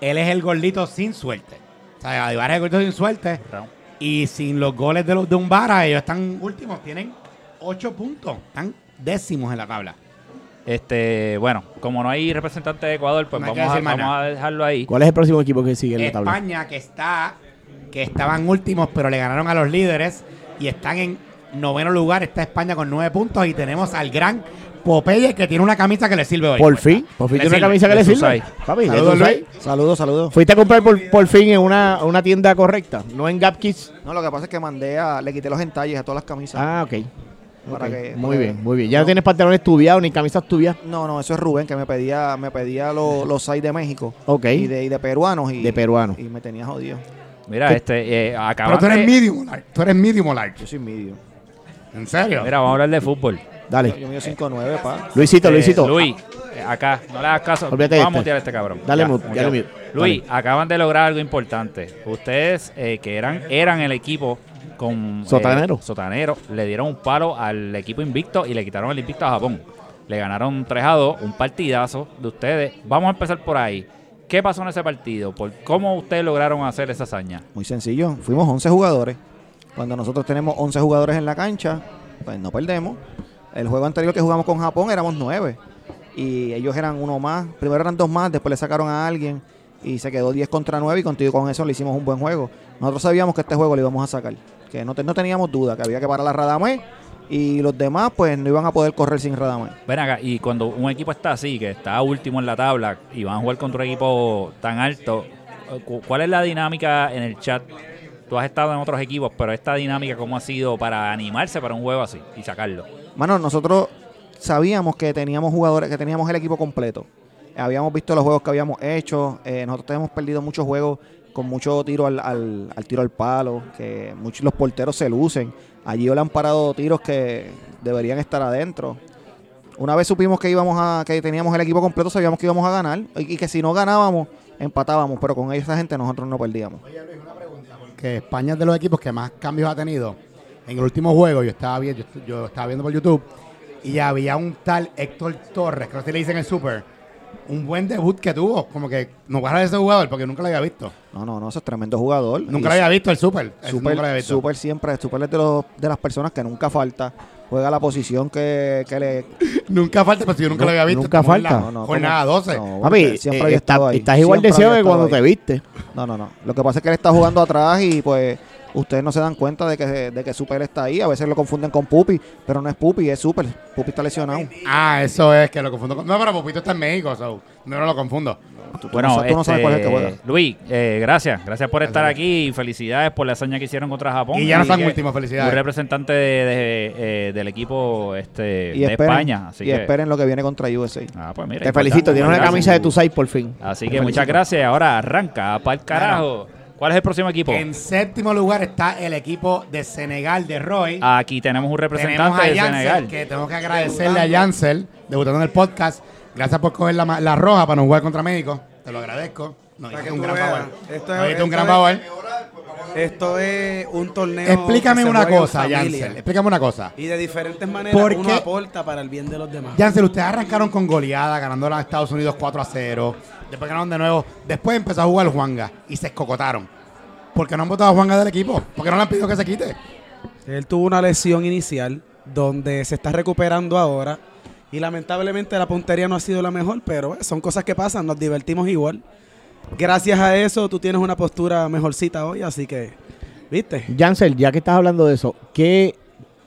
él es el gordito sin suerte. O sea, Adivar es el gordito sin suerte. Y sin los goles de, los, de un vara, ellos están últimos. Tienen ocho puntos. Están décimos en la tabla. Este, bueno, como no hay representante de Ecuador, pues No hay que vamos, a, decir más vamos a dejarlo ahí. ¿Cuál es el próximo equipo que sigue en la tabla? España, que está que estaban últimos, pero le ganaron a los líderes y están en noveno lugar. Está España con nueve puntos y tenemos al gran Popeye que tiene una camisa que le sirve hoy. Por fin, por fin tiene una camisa que le sirve. Papi, Saludos. Luis. Saludos, saludos. Fuiste a comprar por, por fin en una, una tienda correcta, no en Gap Kids. No, lo que pasa es que mandé a. Le quité los entalles a todas las camisas. Ah, ok. Para Ok, que- muy para bien, muy bien. Ya no no. tienes pantalones estudiados ni camisas estudiadas. No, no, eso es Rubén que me pedía, me pedía lo- los seis de México. Ok. Y de, y de peruanos. Y, De peruanos. Y me tenía jodido. Mira, ¿Qué? este, eh, Pero acaban tú eres de- medium large. Tú eres medium large. Yo soy medio. ¿En serio? Mira, vamos a hablar de fútbol. Dale. Yo mido 5'9, pa. Luisito, Eh, Luisito. Luis, eh, acá, no le hagas caso. Olvídate Vamos de a este. mutear a este cabrón. Dale Ya, mute, muteado. dale mute. Luis, acaban de lograr algo importante. Ustedes, eh, que eran, eran el equipo con... eh, Sotanero. sotanero, le dieron un palo al equipo invicto y le quitaron el invicto a Japón. Le ganaron 3 a 2, un partidazo de ustedes. Vamos a empezar por ahí. ¿Qué pasó en ese partido? ¿Por ¿Cómo ustedes lograron hacer esa hazaña? Muy sencillo. Fuimos 11 jugadores. Cuando nosotros tenemos 11 jugadores en la cancha, pues no perdemos. El juego anterior que jugamos con Japón éramos 9. Y ellos eran uno más. Primero eran dos más, después le sacaron a alguien. Y se quedó 10 contra 9 y contigo con eso le hicimos un buen juego. Nosotros sabíamos que este juego lo íbamos a sacar. Que no, te- no teníamos duda, que había que parar a Radamé y los demás pues no iban a poder correr sin Radamel. Ven acá, y cuando un equipo está así, que está último en la tabla y van a jugar contra un equipo tan alto, cu- ¿cuál es la dinámica en el chat? Tú has estado en otros equipos, pero esta dinámica, ¿cómo ha sido para animarse para un juego así y sacarlo? Mano, nosotros sabíamos que teníamos jugadores, que teníamos el equipo completo. Habíamos visto los juegos que habíamos hecho. eh, nosotros hemos perdido muchos juegos con mucho tiro al, al- al tiro al palo, que muchos los porteros se lucen. Allí le han parado tiros que deberían estar adentro. Una vez supimos que íbamos a, que teníamos el equipo completo, sabíamos que íbamos a ganar y, que si no ganábamos, empatábamos, pero con esa gente nosotros no perdíamos. que España es de los equipos que más cambios ha tenido. En el último juego yo estaba viendo, yo, yo estaba viendo por YouTube y había un tal Héctor Torres, que no sé si le dicen el Super, un buen debut que tuvo, como que no voy a hablar de ese jugador porque nunca lo había visto. No, no, no, ese es tremendo jugador. Nunca lo había visto el Super. Super, nunca lo había visto. super siempre, Super es de, los, de las personas que nunca falta. Juega la posición que, que le. Nunca falta, pero si yo nunca lo había visto. Nunca falta. la No, no, Jornada como- 12. no, Papi, siempre eh, había estado está- ahí. estás igual de ciego que cuando te viste. No, no, no. Lo que pasa es que él está jugando atrás y pues ustedes no se dan cuenta de que, de que Super está ahí. A veces lo confunden con Pupi, pero no es Pupi, es Super. Pupi está lesionado. Ah, eso es que lo confundo con... No, pero Pupito está en México, so, no, no lo confundo. Tú, tú Bueno, no, tú no sabes cuál es el que este, juega. Luis, eh, gracias. Gracias por estar aquí y felicidades por la hazaña que hicieron contra Japón. Y ya no están últimos, Un felicidades. representante de- de, eh, del equipo este, Y de esperen, España. Así y que, esperen lo que viene contra USA. Ah, pues mira, Te importante. felicito, tienes una camisa de tu site por fin. Así que muchas gracias. Ahora arranca para el carajo. ¿Cuál es el próximo equipo? En séptimo lugar está el equipo de Senegal de Roy. Aquí tenemos un Tenemos representante a de Yancel, Senegal. que tengo que agradecerle a Yancel, debutando en el podcast. Gracias por coger la, la roja para no jugar contra México. Te lo agradezco. No, que un gran veas, favor. esto No, es- un gran favor. Esto es un torneo. Explícame una cosa. Yancel. Explícame una cosa. Y de diferentes maneras ¿Por uno qué? aporta para el bien de los demás. Yancel, ustedes arrancaron con goleada, ganando a Estados Unidos 4 a 0. Después ganaron de nuevo. Después empezó a jugar Juanga y se escocotaron. ¿Por qué no han votado a Juanga del equipo? ¿Por qué no le han pedido que se quite? Él tuvo una lesión inicial donde se está recuperando ahora. Y lamentablemente la puntería no ha sido la mejor, pero eh, son cosas que pasan, nos divertimos igual. Gracias a eso tú tienes una postura mejorcita hoy, así que, ¿viste? Jansel, ya que estás hablando de eso, ¿qué,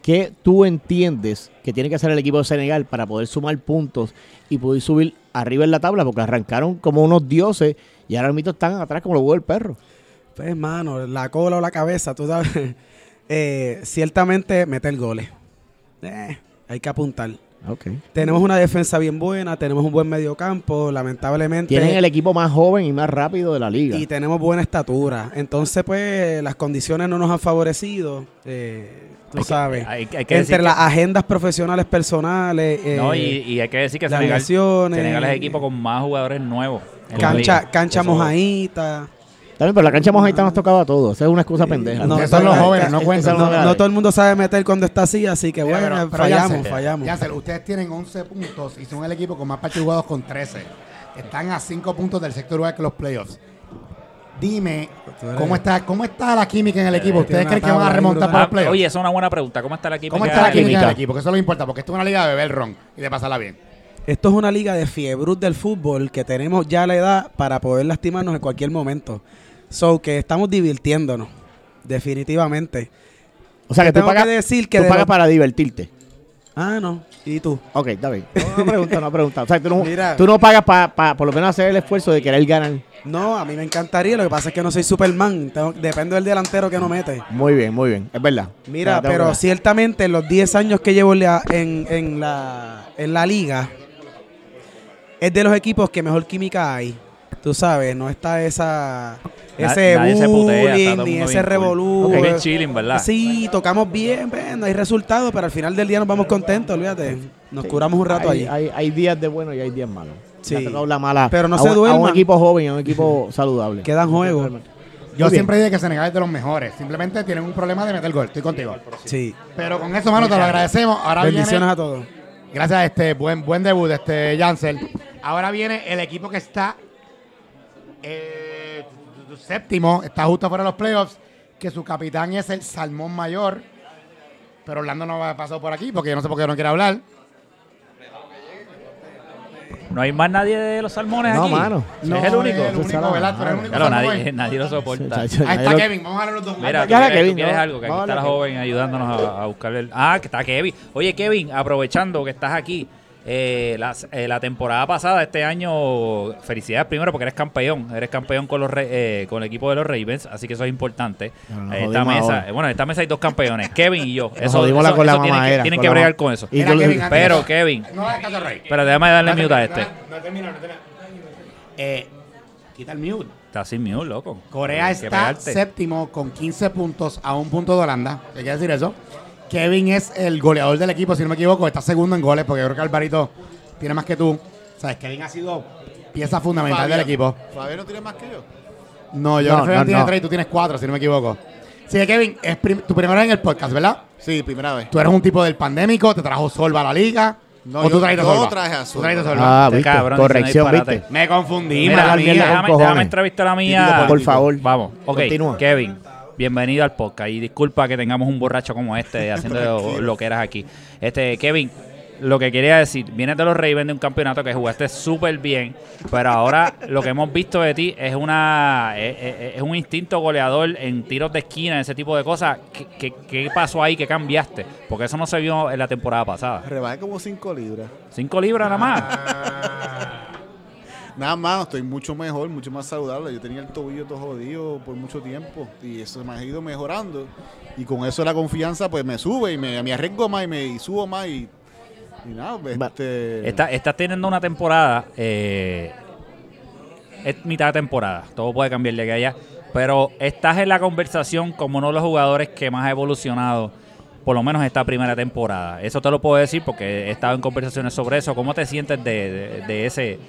¿qué tú entiendes que tiene que hacer el equipo de Senegal para poder sumar puntos y poder subir arriba en la tabla? Porque arrancaron como unos dioses y ahora mismo están atrás como los huevos del perro. Pues, hermano, la cola o la cabeza, tú sabes. Eh, ciertamente meter goles. Eh, hay que apuntar. Ok. Tenemos una defensa bien buena, tenemos un buen mediocampo, lamentablemente. Tienen el equipo más joven y más rápido de la liga. y tenemos buena estatura. Entonces, pues, las condiciones no nos han favorecido. eh, tú Hay que- sabes. hay- hay que decir Entre que- las agendas profesionales personales. eh, No, y, y hay que decir que las Senegal, Senegal es el equipo con más jugadores nuevos. cancha, cancha Eso- mojadita. También, pero la cancha mojadita nos tocaba a todos. Esa es una excusa pendeja. No, son los no, jóvenes, no cuentan. No, no todo el mundo sabe meter cuando está así, así que bueno, pero- pero fallamos, fallamos. Yancel, ustedes tienen 11 puntos y son el equipo con más partidos jugados con 13. Están a 5 puntos del sector lugar que los playoffs. Dime, ¿cómo está, ¿cómo está la química en el equipo? ¿Ustedes creen que van a remontar para los playoffs? oye, esa es una buena pregunta. ¿Cómo está la química? ¿Cómo está la química en el equipo? Que eso es lo importa, porque esto es una liga de beber ron y de pasarla bien. Esto es una liga de fiebrut del fútbol que tenemos ya la edad para poder lastimarnos en cualquier momento. So que estamos divirtiéndonos, definitivamente. O sea, que tú Tengo pagas, que decir que tú de pagas para divertirte. Ah, no. ¿Y tú? Ok, está bien. No, no pregunta, no pregunta. O sea, tú no, Mira. tú no pagas para por lo menos hacer el esfuerzo de querer ganar. No, a mí me encantaría. Lo que pasa es que no soy Superman. Tengo- dependo del delantero que no mete. Muy bien, muy bien. Es verdad. Mira, Te la tengo pero que dar. ciertamente en los 10 años que llevo en la, en, en la, en la liga, es de los equipos que mejor química hay. Tú sabes, no está esa ese putea, bullying ni ese cool. revolú. Ok, bien Eh, chilling, ¿verdad? Sí, tocamos bien, pues, no hay resultados, pero al final del día nos vamos contentos, olvídate. Nos Sí. curamos un rato hay, allí. Hay, hay días de bueno y hay días malos. Sí. Le ha tocado la mala Pero no a se un- A un duerman. equipo joven, a un equipo saludable. Quedan juegos. Yo siempre dije que Senegal es de los mejores. Simplemente tienen un problema de meter gol. Estoy contigo. Sí. Pero con eso, mano, te lo agradecemos. Ahora Bendiciones viene, a todos. gracias a este buen, buen debut, este Jansel. Ahora viene el equipo que está eh, séptimo, está justo fuera de los playoffs, que su capitán es el Salmón Mayor. Pero Orlando no ha pasado por aquí porque yo no sé por qué no quiere hablar. No hay más nadie de los salmones No, aquí. mano. No, es el único. eres el único Claro, salmón. nadie, nadie lo soporta. Ahí está Kevin, vamos a darle los dos. Mira, ¿tú Kevin, tú quieres no. algo? Que aquí está la joven ayudándonos a, a buscarle. el- Ah, que está Kevin. Oye, Kevin, aprovechando que estás aquí, eh, la, eh, la temporada pasada, este año, felicidades primero porque eres campeón. Eres campeón con los eh, con el equipo de los Ravens, así que eso es importante. Eh, esta mesa, ahora. eh, bueno, en esta mesa hay dos campeones, Kevin y yo. Eso, eso- la tienen que, tienen con que bregar con eso. Tú- Kevin, antes- Pero, Kevin, No pero déjame darle No mute a este. No termina, no termina. Eh, quita el mute. Está sin mute, loco. Corea está pegarte. séptimo con 15 puntos a un punto de Holanda. ¿Qué quiere decir eso? Kevin es el goleador del equipo, si no me equivoco. Está segundo en goles porque yo creo que Alvarito tiene más que tú. Sabes, Kevin ha sido pieza fundamental del equipo. Fabián no tiene más que yo. No, yo No, creo que no, tiene no. tres y tú tienes cuatro, si no me equivoco. Sí, Kevin, es prim- tu primera vez en el podcast, ¿verdad? Sí, primera vez. Tú eres un tipo del pandémico, te trajo Solva a la liga. No, o yo- tú yo Solva. traje a Tú Solva. trajiste Solva. Ah, Este viste. cabrón Corrección, viste. Me confundí, Mira, mierda, mía. déjame, entrevistar a la mía. Por favor. Vamos, ok. Continúa. Kevin, bienvenido al podcast. Y disculpa que tengamos un borracho como este haciendo lo que eras aquí. Este, Kevin, lo que quería decir, vienes de los Ravens de un campeonato que jugaste súper bien, pero ahora lo que hemos visto de ti es una es, es- es un instinto goleador en tiros de esquina, ese tipo de cosas. ¿Qué, qué, qué pasó ahí? ¿Qué cambiaste? Porque eso no se vio en la temporada pasada. Rebajé como 5 libras. Cinco libras nada más. Nada más, estoy mucho mejor, mucho más saludable. Yo tenía el tobillo todo jodido por mucho tiempo y eso me ha ido mejorando. Y con eso la confianza pues me sube y me, me arriesgo más y me y subo más y, y nada, pues, este, Está- estás teniendo una temporada, eh, es mitad de temporada, todo puede cambiar de aquí a allá, pero estás en la conversación como uno de los jugadores que más ha evolucionado, por lo menos esta primera temporada. Eso te lo puedo decir porque he estado en conversaciones sobre eso. ¿Cómo te sientes de, de- de ese,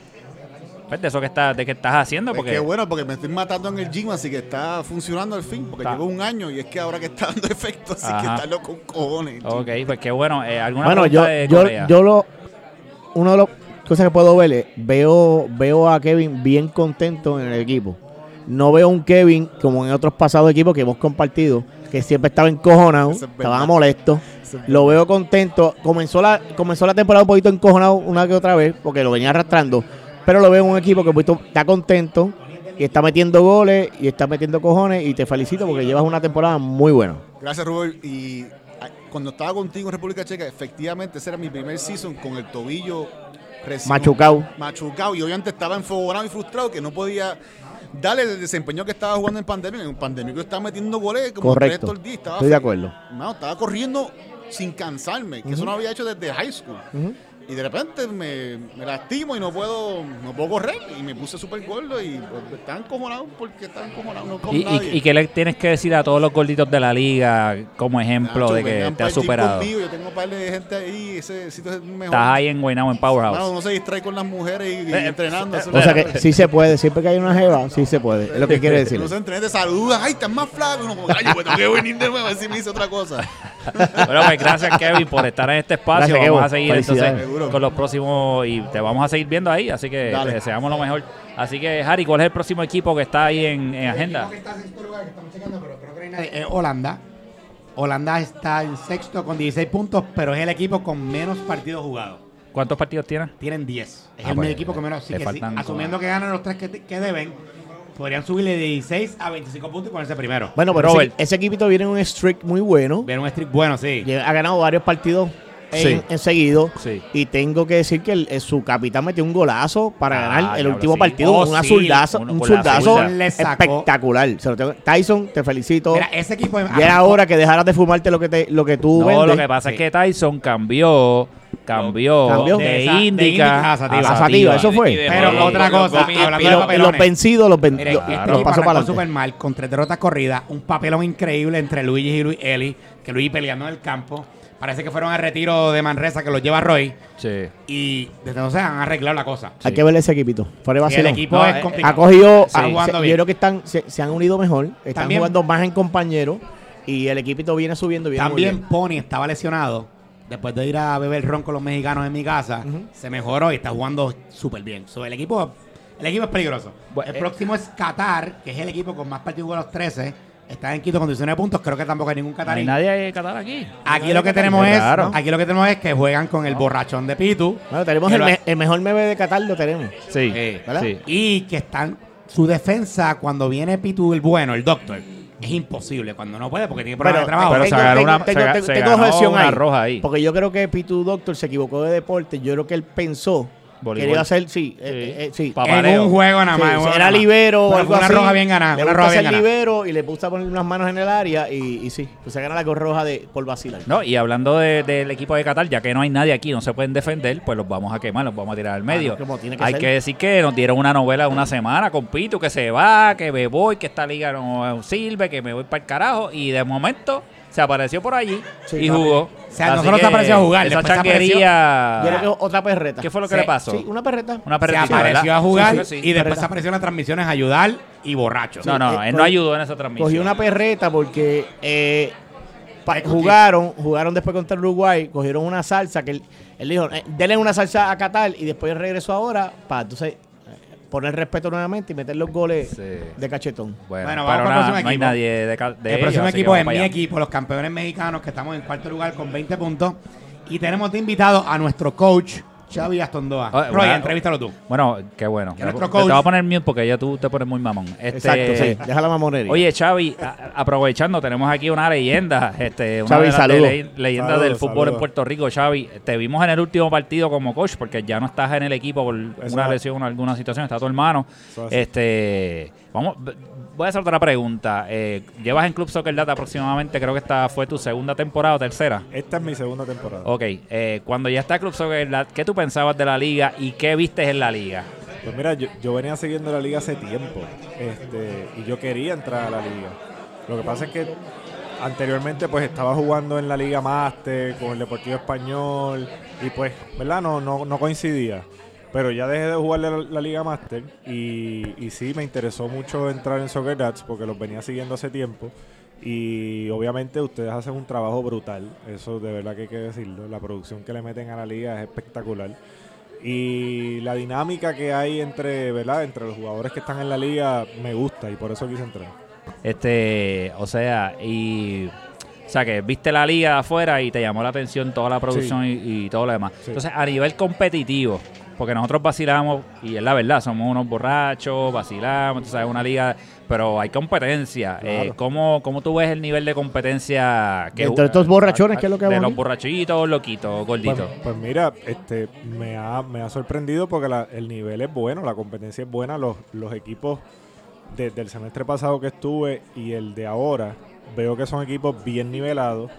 pues, de eso que, estás de que estás haciendo? Porque qué bueno porque me estoy matando en el gym, así que está funcionando al fin, porque Está. llevo un año y es que ahora que está dando efecto, así que está loco con cojones. Ok, pues qué bueno. Eh, ¿Alguna Bueno, yo, de yo, yo lo. Una de las cosas que puedo ver es, veo, veo a Kevin bien contento en el equipo. No veo un Kevin como en otros pasados equipos que hemos compartido, que siempre estaba encojonado, es estaba molesto. Es Lo veo contento. Comenzó la, comenzó la temporada un poquito encojonado una que otra vez, porque lo venía arrastrando. Pero lo veo en un equipo que poquito está contento y está metiendo goles y está metiendo cojones. Y te felicito porque llevas una temporada muy buena. Gracias, Rubén. Y ah, cuando estaba contigo en República Checa, efectivamente ese era mi primer season con el tobillo recién Machucao. machucado. Y obviamente estaba enfogonado y frustrado que no podía darle el desempeño que estaba jugando en pandemia. En pandemia yo estaba metiendo goles como Correcto. el día. Estaba Estoy de acuerdo. No, estaba corriendo sin cansarme, que eso no había hecho desde high school. Y de repente me, me lastimo y no puedo no puedo correr. Y me puse súper gordo y pues, estaba encojonado porque estaba encojonado. No con ¿Y, nadie. y qué le tienes que decir a todos los gorditos de la liga como ejemplo Nacho, de que te has superado? conmigo, Yo tengo un par de gente ahí, ese sitio es mejor. Estás ahí en Guaynabo, en Powerhouse. Mano, no se distrae con las mujeres y, y Eh, entrenando. eh, O sea que sí se puede, siempre que hay una jeva, sí se puede. Es lo que quiere decir. No se entrenan, te saludan, ay, estás más flaco. Y uno como, ay, yo tengo que venir de nuevo a ver si me hice otra cosa. Bueno, pues gracias Kevin por estar en este espacio. Gracias, vamos a seguir entonces. Seguro. con los próximos y te vamos a seguir viendo ahí, así que Dale. te deseamos lo mejor. Así que Harry, ¿cuál es el próximo equipo que está ahí en, en agenda? que está en sexto lugar, que estamos checando, pero creo que no hay nadie, es Holanda. Holanda está en sexto con 16 puntos, pero es el equipo con menos partidos jugados. ¿Cuántos partidos tienen? Tienen 10. Es Ah, el pues, equipo con menos. Así le que sí, asumiendo que ganan los tres que, que deben, podrían subirle de 16 a 25 puntos y ponerse primero. Bueno, pero Robert. ese, ese equipito viene en un streak muy bueno. Ver un streak bueno, sí. Ha ganado varios partidos en, Sí. en seguido. Sí. Y tengo que decir que el- eh, su capitán metió un golazo para Ah, ganar el último sí. partido. Oh, una zurdazo, un zurdazo sacó- espectacular. Se lo tengo- Tyson, te felicito. Mira, ese equipo. ya era hora que dejaras de fumarte lo que, te, lo que tú No, vendes. lo que pasa es que Tyson cambió, cambió, Cambió. de, índica a sativa. Eso fue. De- Pero Sí. otra cosa, hablando de los vencidos los, ven- Mire, este pasó para adelante. mal, con tres derrotas corridas, un papelón increíble entre Luigi y Luis Eli, que Luigi peleando en el campo. Parece que fueron a retiro de Manresa, que los lleva Roy, Sí. y desde entonces han arreglado la cosa. Hay que ver ese equipito. Fuera de Y el equipo No, es eh, complicado. ha cogido, Están ah, jugando se- yo creo que están, se, se han unido mejor, están También- jugando más en compañeros y el equipito viene subiendo bien. También Pony estaba lesionado. Después de ir a beber ron con los mexicanos en mi casa, se mejoró y está jugando súper bien. So, el, equipo, el equipo es peligroso. Bueno, el eh, próximo es Qatar, que es el equipo con más partidos de los 13, Están en Quito con 19 puntos. Creo que tampoco hay ningún No hay nadie de Qatar aquí. Aquí lo que tenemos es, Claro. aquí lo que tenemos es que juegan con el borrachón de Pitu. Bueno, tenemos el, me- el mejor meme de Qatar, lo tenemos. Sí, ¿verdad? sí. Y que están su defensa cuando viene Pitu el bueno, el doctor. Es imposible cuando no puede porque tiene problemas de trabajo. pero se ganó una- tengo, se ga- tengo- se tengo ganó objeción una ahí, roja ahí. Porque yo creo que Pitu Doctor se equivocó de deporte. Yo creo que él pensó Voleibol. quería hacer, sí, eh, eh, eh, sí. En un juego nada Sí, más. sí, era nada más. libero o algo una así. roja bien ganada. Le Una gusta roja bien ser ganada. libero y le gusta poner unas manos en el área y, y sí, pues se gana la roja de, por vacilar. No, y hablando de- del equipo de Qatar, ya que no hay nadie aquí, no se pueden defender, pues los vamos a quemar, los vamos a tirar al medio. no, como tiene que hay ser. que decir que nos dieron una novela de una semana con Pitu, que se va, que me voy, que esta liga no sirve, que me voy para el carajo, y de momento se apareció por allí Sí, y papi. jugó. O sea, Así no solo se que apareció a jugar, Esa después apareció-. Yo otra perreta. ¿Qué fue lo que Se- le pasó? Sí, una perreta. Una Se perrita, apareció ¿verdad? a jugar Sí, sí, sí. y después apareció en las transmisiones a ayudar y borracho. No, no, eh, él no ayudó en esa transmisión. Cogió una perreta porque eh, pa- Ay, ¿con jugaron, jugaron después contra Uruguay, cogieron una salsa que él, él dijo, eh, denle una salsa a Qatar y después regresó ahora para entonces poner respeto nuevamente y meter los goles Sí. de cachetón. Bueno, Bueno, vamos para el próximo no hay equipo. nadie de, de el próximo ellos, equipo es mi equipo, los campeones mexicanos, que estamos en cuarto lugar con 20 puntos. Y tenemos de invitado a nuestro coach, Xavi Astondoa. Ah, Roy, bueno. entrevístalo tú. Bueno, qué bueno. Que Te, nuestro te coach- voy a poner mute porque ya tú te pones muy mamón. Este, Exacto, sí. Deja la mamonería. Oye, Xavi, a- aprovechando, tenemos aquí una leyenda, este, una Xavi, de las saludos. de ley- leyendas Saludos, del fútbol en. Puerto Rico. Xavi, te vimos en el último partido como coach porque ya no estás en el equipo por una lesión o alguna situación, está tu hermano. Este, vamos, voy a hacer otra pregunta. Eh, llevas en Club Soccer Data aproximadamente, creo que esta fue tu segunda temporada o tercera. Esta es mi segunda temporada. Ok, eh, cuando ya está Club Soccer Data, ¿qué tú pensabas de la liga y qué viste en la liga? Pues mira, yo, yo venía siguiendo la liga hace tiempo este, y yo quería entrar a la liga. Lo que pasa es que anteriormente pues estaba jugando en la liga máster con el Deportivo Español y pues, ¿verdad? No, no, no coincidía. Pero ya dejé de jugar la, la liga máster y, y sí me interesó mucho entrar en Soccer Dats porque los venía siguiendo hace tiempo. Y obviamente ustedes hacen un trabajo brutal, eso de verdad que hay que decirlo. La producción que le meten a la liga es espectacular. Y la dinámica que hay entre, ¿verdad? entre los jugadores que están en la liga me gusta y por eso quise entrar. Este, o sea, y o sea que viste la liga de afuera y te llamó la atención toda la producción y, y todo lo demás. Sí. Entonces, a nivel competitivo, porque nosotros vacilamos, y es la verdad, somos unos borrachos, vacilamos, tú sabes, una liga, pero hay competencia. Eh. ¿cómo, ¿Cómo tú ves el nivel de competencia que Entre estos borrachones, ¿qué es lo que De vamos los borrachitos, loquitos, gorditos. Pues, pues mira, este, me ha, me ha sorprendido porque la- el nivel es bueno, la competencia es buena. Los, los equipos desde el semestre pasado que estuve y el de ahora, veo que son equipos bien nivelados.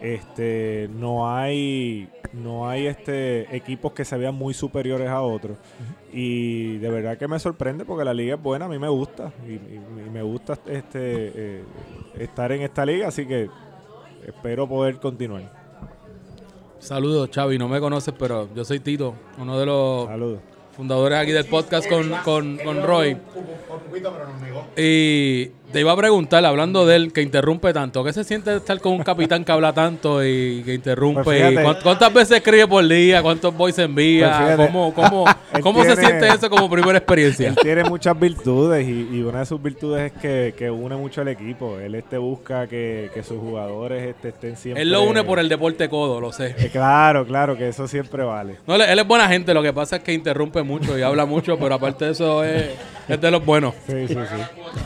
Este, no hay, no hay este equipos que se vean muy superiores a otros. Y de verdad que me sorprende porque la liga es buena, a mí me gusta. Y, y- y me gusta este eh, estar en esta liga, así que espero poder continuar. Saludos, Xavi. No me conoces, pero yo soy Tito, uno de los Saludos. fundadores aquí del podcast con, con, con Roy. Y te iba a preguntar, hablando de él, que interrumpe tanto, ¿qué se siente estar con un capitán que habla tanto y que interrumpe? Pues ¿Y fíjate. cuánt- ¿Cuántas veces escribe por día? ¿Cuántos voice envía? Pues fíjate. ¿Cómo, cómo, cómo se siente eso como primera experiencia? Él tiene muchas virtudes y, y una de sus virtudes es que, que une mucho al equipo. Él este busca que, que sus jugadores este, estén siempre... Él lo une por el deporte codo, lo sé. Eh, Claro, claro, que eso siempre vale. No, él, él es buena gente, lo que pasa es que interrumpe mucho y habla mucho, pero aparte de eso es, es de los buenos. Sí, sí,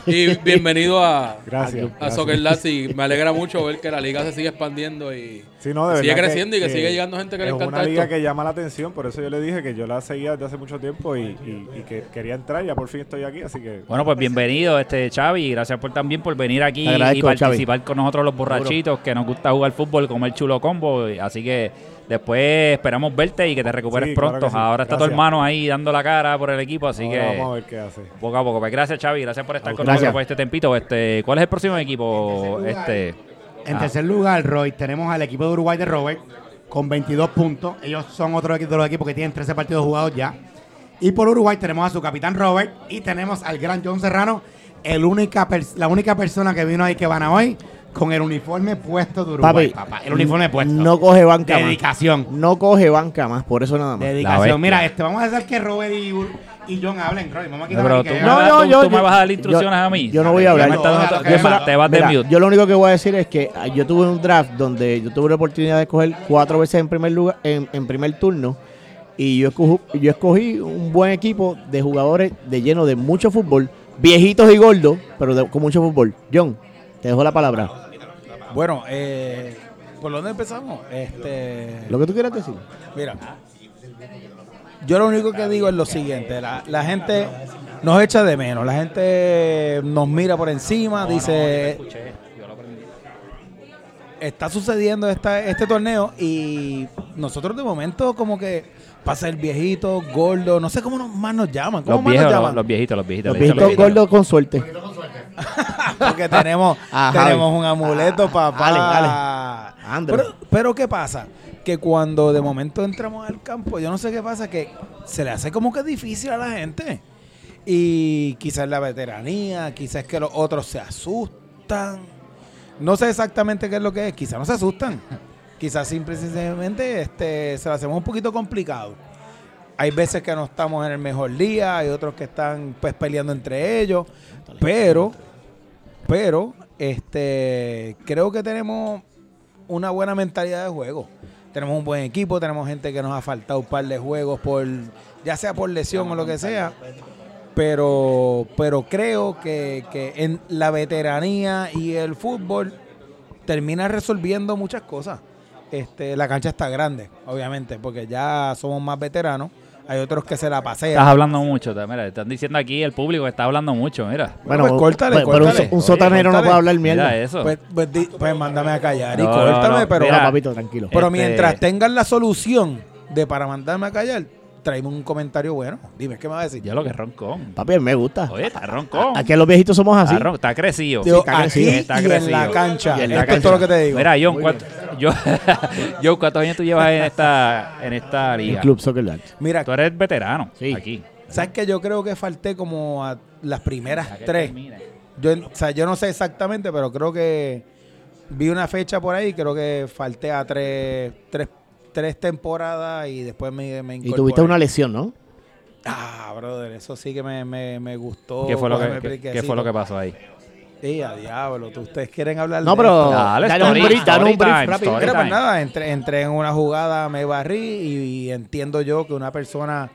sí. Y bienvenido a, Gracias. a gracias. Soccer Lads y me alegra mucho ver que la liga se sigue expandiendo y Sí, no, de sigue creciendo y que sigue llegando gente que le es encanta una liga esto. que llama la atención, por eso yo le dije que yo la seguía desde hace mucho tiempo y, y- y que quería entrar, ya por fin estoy aquí, así que... Bueno, pues bienvenido, este Xavi, y gracias por también por venir aquí y participar con nosotros los borrachitos que nos gusta jugar fútbol, comer chulo combo, y- así que después esperamos verte y que te recuperes Sí, pronto. sí. Ahora está tu hermano ahí dando la cara por el equipo, así Ahora que Vamos a ver qué hace. poco a poco. Pues gracias Xavi, gracias por estar con Gracias. nosotros por este tempito. Este, ¿cuál es el próximo equipo? Este, En Ah. tercer lugar, Roy, tenemos al equipo de Uruguay de Robert con 22 puntos. Ellos son otro equipo de los equipos que tienen 13 partidos jugados ya. Y por Uruguay tenemos a su capitán Robert y tenemos al gran John Serrano, el única pers- la única persona que vino ahí que van a hoy con el uniforme puesto de Uruguay, Papi, papá. El uniforme puesto. No coge banca más. Dedicación. No coge banca más, por eso nada más. Dedicación. Mira, este, vamos a hacer que Robert y, John hablen, Roy. Vamos a quitar Pero tú, No, vas- no, tú- yo- tú me vas a dar yo- instrucciones a mí. yo no voy a hablar. No, no, te vas- no, te vas de Mira, mute. yo lo único que voy a decir es que ah, yo tuve un draft donde yo tuve la oportunidad de escoger cuatro veces en primer lugar, en, en primer turno, y yo escogí, yo escogí un buen equipo de jugadores de lleno de mucho fútbol, viejitos y gordos, pero de- con mucho fútbol. John, te dejo la palabra. Bueno, eh, ¿por dónde empezamos? Este, Lo que tú quieras decir. mira, yo lo único que digo es lo siguiente: la, la gente nos echa de menos, la gente nos mira por encima, dice. Está sucediendo esta, este torneo y nosotros de momento como que pasa el viejito, gordo, no sé cómo nos- más nos llaman. ¿Cómo Los más viejos, nos los, llaman? los viejitos, los viejitos. Los viejitos gordos con suerte. Porque tenemos, tenemos un amuleto, papá. Dale, dale. Andro. Pero, pero ¿qué pasa? Que cuando de momento entramos al campo, yo no sé qué pasa, que se le hace como que difícil a la gente. Y quizás la veteranía, quizás que los otros se asustan. No sé exactamente qué es lo que es, quizás no se asustan. Quizás simple y sencillamente este, se lo hacemos un poquito complicado. Hay veces que no estamos en el mejor día, hay otros que están pues peleando entre ellos, pero, pero, este, creo que tenemos una buena mentalidad de juego. Tenemos un buen equipo, tenemos gente que nos ha faltado un par de juegos por, ya sea por lesión o lo que sea, pero, pero creo que, que en la veteranía y el fútbol termina resolviendo muchas cosas. Este, la cancha está grande, obviamente, porque ya somos más veteranos. Hay otros que se la pasean. Estás hablando mucho. te- Mira, están diciendo aquí el público que está hablando mucho. Mira. Bueno, pues córtale, pero- pero un, córtale. sotanero no Córtale. puede hablar Mira mierda. eso. Pues, pues, di- pues mándame a callar y No, no, córtame, no, pero, mira, No, papito, tranquilo. pero Este- mientras tengan la solución de para mandarme a callar, tráeme un comentario bueno. Dime, ¿qué me vas a decir? Ya lo que es roncón. Papi, me gusta. Oye, está roncón. Aquí los viejitos somos así. Está, ron- está crecido. Digo, está aquí crecido, está y en la cancha. Y en la Esto es todo lo que te digo. Mira, John, Muy ¿cuánto- yo, John, ¿cuántos años tú llevas en esta, en esta El liga? Club Soccer. Mira, Tú eres veterano Sí. aquí. ¿sabes que Yo creo que falté como a las primeras tres. Yo, o sea, yo no sé exactamente, pero creo que vi una fecha por ahí. Creo que falté a tres, tres, tres temporadas y después me, me Y tuviste una lesión, ¿no? Ah, brother, eso sí que me, me, me gustó. ¿Qué fue, lo que, qué- fue lo que pasó ahí? Sí, a diablo. tú- Ustedes quieren hablar No, de pero esto? Dale, dale un brief, dale un story brief time, rápido. Mira, pues nada, entré, entré en una jugada, me barrí y, y entiendo yo que una persona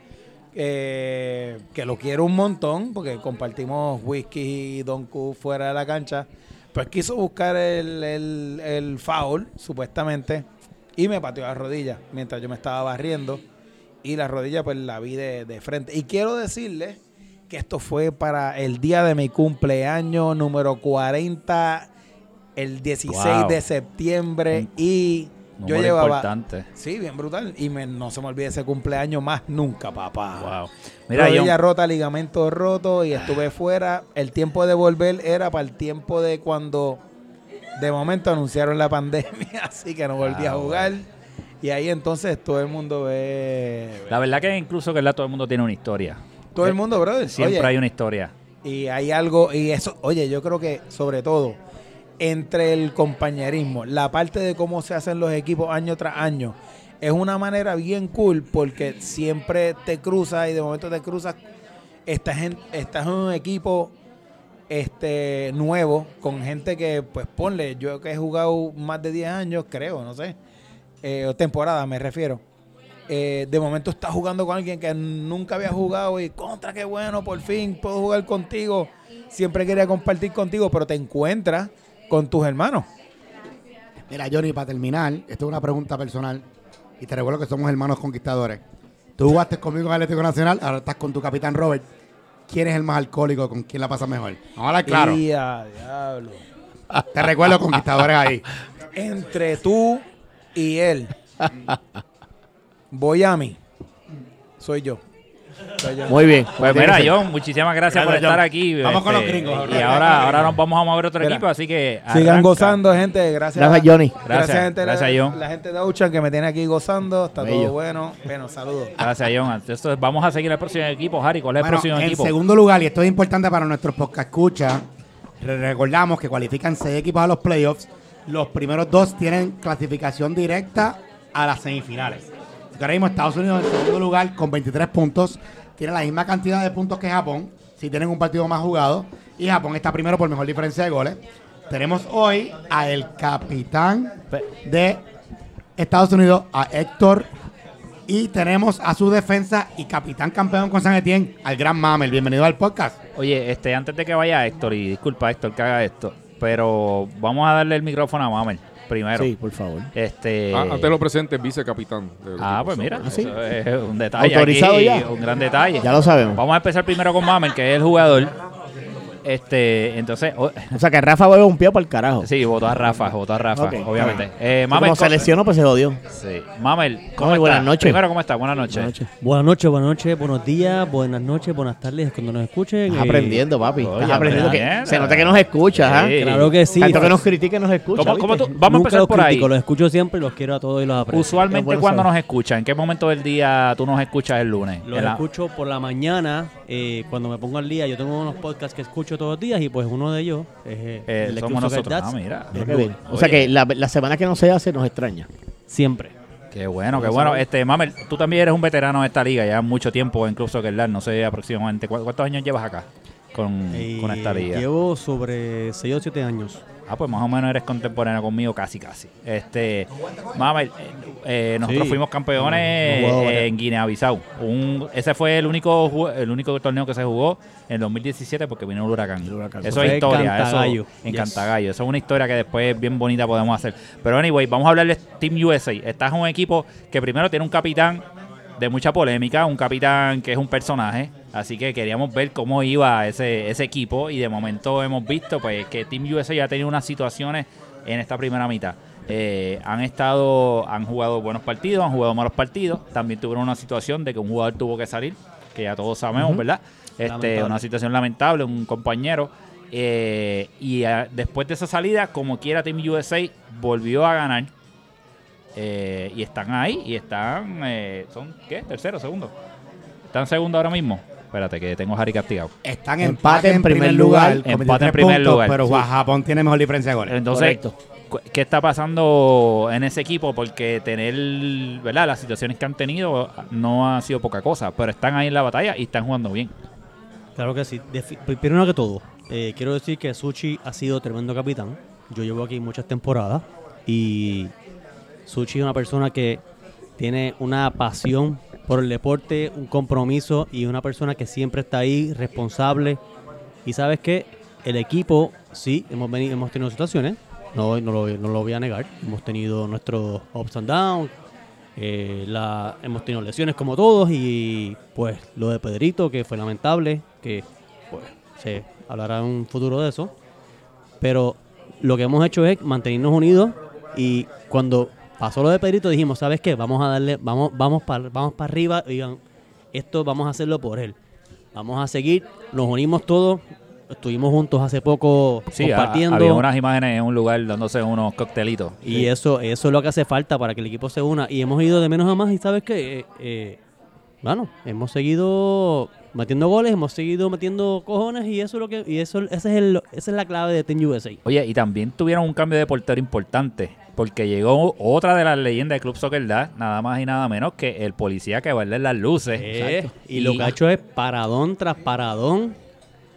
eh, que lo quiero un montón, porque compartimos whisky y Don Q fuera de la cancha, pues quiso buscar el, el, el foul, supuestamente, y me pateó la rodilla mientras yo me estaba barriendo. Y la rodilla pues la vi de, de frente. Y quiero decirle que esto fue para el día de mi cumpleaños número 40, el 16 Wow. de septiembre. Y yo llevaba... importante. Sí, bien brutal. Y me- no se me olvide ese cumpleaños más nunca, papá. Wow. Mira, Rodilla John, rota, ligamento roto y estuve fuera. El tiempo de volver era para el tiempo de cuando de momento anunciaron la pandemia, así que no volví Ah, a jugar. Y ahí entonces todo el mundo ve... la verdad que incluso que todo el mundo tiene una historia. Todo el mundo, brother. Siempre Oye, hay una historia. Y hay algo, y eso, oye, yo creo que sobre todo entre el compañerismo, la parte de cómo se hacen los equipos año tras año, es una manera bien cool porque siempre te cruzas y de momento te cruzas, estás en, estás en un equipo este nuevo con gente que, pues ponle, yo que he jugado más de 10 años, creo, no sé, eh, temporada me refiero. eh, de momento estás jugando con alguien que nunca había jugado y contra, qué bueno, por fin puedo jugar contigo. Siempre quería compartir contigo, pero te encuentras con tus hermanos. Mira, Johnny, para terminar, esto es una pregunta personal. Y te recuerdo que somos hermanos conquistadores. Tú jugaste conmigo en Atlético Nacional, ahora estás con tu capitán Robert. ¿Quién es el más alcohólico? ¿Con quién la pasa mejor? Vamos a hablar claro. Y a diablo. Te recuerdo, conquistadores ahí. Entre tú y él, voy a mí. Soy yo. Muy bien. Pues mira, John, muchísimas gracias, por Gracias, estar John. aquí. Vamos con los este, gringos. Y ahora, ahora nos vamos a mover otro Mira, equipo, así que. Sigan gozando, gente. Gracias. Gracias, Johnny. Gracias, gente, gracias, la, John. la gente de Ocean que me tiene aquí gozando. Está Bello. todo bueno. Bueno, saludos. Gracias, John. Entonces, vamos a seguir el próximo equipo. Harry, ¿cuál es el próximo en equipo? segundo lugar, y esto es importante para nuestros podcast escucha, re- recordamos que cualifican seis equipos a los playoffs. Los primeros dos tienen clasificación directa a las semifinales. Ahora mismo Estados Unidos en segundo lugar con 23 puntos. tiene la misma cantidad de puntos que Japón, si tienen un partido más jugado, y Japón está primero por mejor diferencia de goles. Tenemos hoy a el capitán de Estados Unidos, a Héctor, y tenemos a su defensa y capitán campeón con San Etienne, al gran Mamel. Bienvenido al podcast. Oye, este, antes de que vaya Héctor, y disculpa Héctor que haga esto, pero vamos a darle el micrófono a Mamel primero. Sí, por favor. Este, Ah, antes lo presente, vicecapitán. Ah, pues mira, ¿Ah, sí? es un detalle. Autorizado aquí, ya. Un gran detalle. Ya lo sabemos. Vamos a empezar primero con Mamel, que es el jugador. Este, entonces, o- O sea que Rafa vuelve un pie para el carajo. sí, votó a Rafa, votó a Rafa, obviamente. Eh, Mamel, Como co- se lesionó, pues se jodió. Sí. Mamel, ¿cómo Mamel, buenas estás? noches. Primero, ¿cómo estás? Buenas noches. Buenas noches. Buenas noches, buenas noches, buenos días, buenas noches, buenas tardes, cuando nos escuchen. Estás eh, aprendiendo, papi. Oye, Estás aprendiendo. que- se nota que nos escuchas, ¿ah? Claro que sí. Tanto que nos critique, nos escucha. ¿Cómo- cómo ¿viste? tú- Vamos a empezar los por ahí. los escucho siempre y los quiero a todos y los aprecio. Usualmente, bueno cuando nos escuchas? ¿En qué momento del día tú nos escuchas el lunes? Los escucho por la mañana, eh, cuando me pongo al día. Yo tengo unos podcasts que escucho todos los días y pues uno de ellos es eh, Eh, el de somos nosotros. Ah, mira. Mira qué bien. O sea que la, la semana que no se hace nos extraña. Siempre. Qué bueno, qué bueno. Este, Mamel, tú también eres un veterano de esta liga, ya mucho tiempo en Club Soccer Land, no sé aproximadamente. ¿cu- ¿Cuántos años llevas acá con, Eh, con esta liga? Llevo sobre 6 o 7 años. Ah, pues más o menos eres contemporáneo conmigo, casi, casi. Este, Mamel, eh, eh, nosotros Sí. fuimos campeones en Guinea-Bissau. Ese fue el único el único torneo que se jugó en 2017 porque vino el huracán. Eso es en historia, Cantagallo. eso en Yes. Cantagallo. Eso es una historia que después bien bonita podemos hacer. Pero anyway, vamos a hablar de Team USA. Estás en un equipo que primero tiene un capitán de mucha polémica, un capitán que es un personaje. Así que queríamos ver cómo iba ese, ese equipo y de momento hemos visto pues que Team USA ya ha tenido unas situaciones en esta primera mitad. Eh, han estado, han jugado buenos partidos, han jugado malos partidos. También tuvieron una situación de que un jugador tuvo que salir, que ya todos sabemos. ¿verdad? Este, Lamentable. una situación lamentable, un compañero. Eh, y ah, después de esa salida, como quiera, Team USA volvió a ganar. Eh, y están ahí, y están, eh, ¿son qué? ¿Tercero, segundo? ¿Están segundo ahora mismo? Espérate, que tengo a Harry castigado. Están Empate empate en en primer lugar, empate en 23 primer puntos, lugar. pero Sí. Japón tiene mejor diferencia de goles. Entonces, Correcto. ¿qué está pasando en ese equipo? Porque tener, ¿verdad? Las situaciones que han tenido no ha sido poca cosa, pero están ahí en la batalla y están jugando bien. Claro que sí. Defi- Primero que todo, eh, quiero decir que Suchi ha sido tremendo capitán. Yo llevo aquí muchas temporadas y Suchi es una persona que tiene una pasión por el deporte, un compromiso y una persona que siempre está ahí, responsable. Y sabes que el equipo, sí, hemos, venido, hemos tenido situaciones, no, no, lo, no lo voy a negar. Hemos tenido nuestros ups and downs, eh, hemos tenido lesiones como todos y pues lo de Pedrito, que fue lamentable, que pues se hablará en un futuro de eso. Pero lo que hemos hecho es mantenernos unidos y cuando pasó lo de Pedrito dijimos, ¿sabes qué? Vamos a darle, vamos, vamos para vamos para arriba, digan, esto vamos a hacerlo por él. Vamos a seguir, nos unimos todos, estuvimos juntos hace poco Sí, compartiendo. había unas imágenes en un lugar dándose unos coctelitos. Y eso, eso es lo que hace falta para que el equipo se una. Y hemos ido de menos a más y sabes que, eh, eh, bueno, hemos seguido metiendo goles, hemos seguido metiendo cojones y eso es lo que, y eso, ese es el, esa es la clave de Team USA. Oye, y también tuvieron un cambio de portero importante, porque llegó otra de las leyendas del Club Soccer nada más y nada menos que el policía que baila en las luces. Eh, y lo que ha hecho es paradón tras paradón.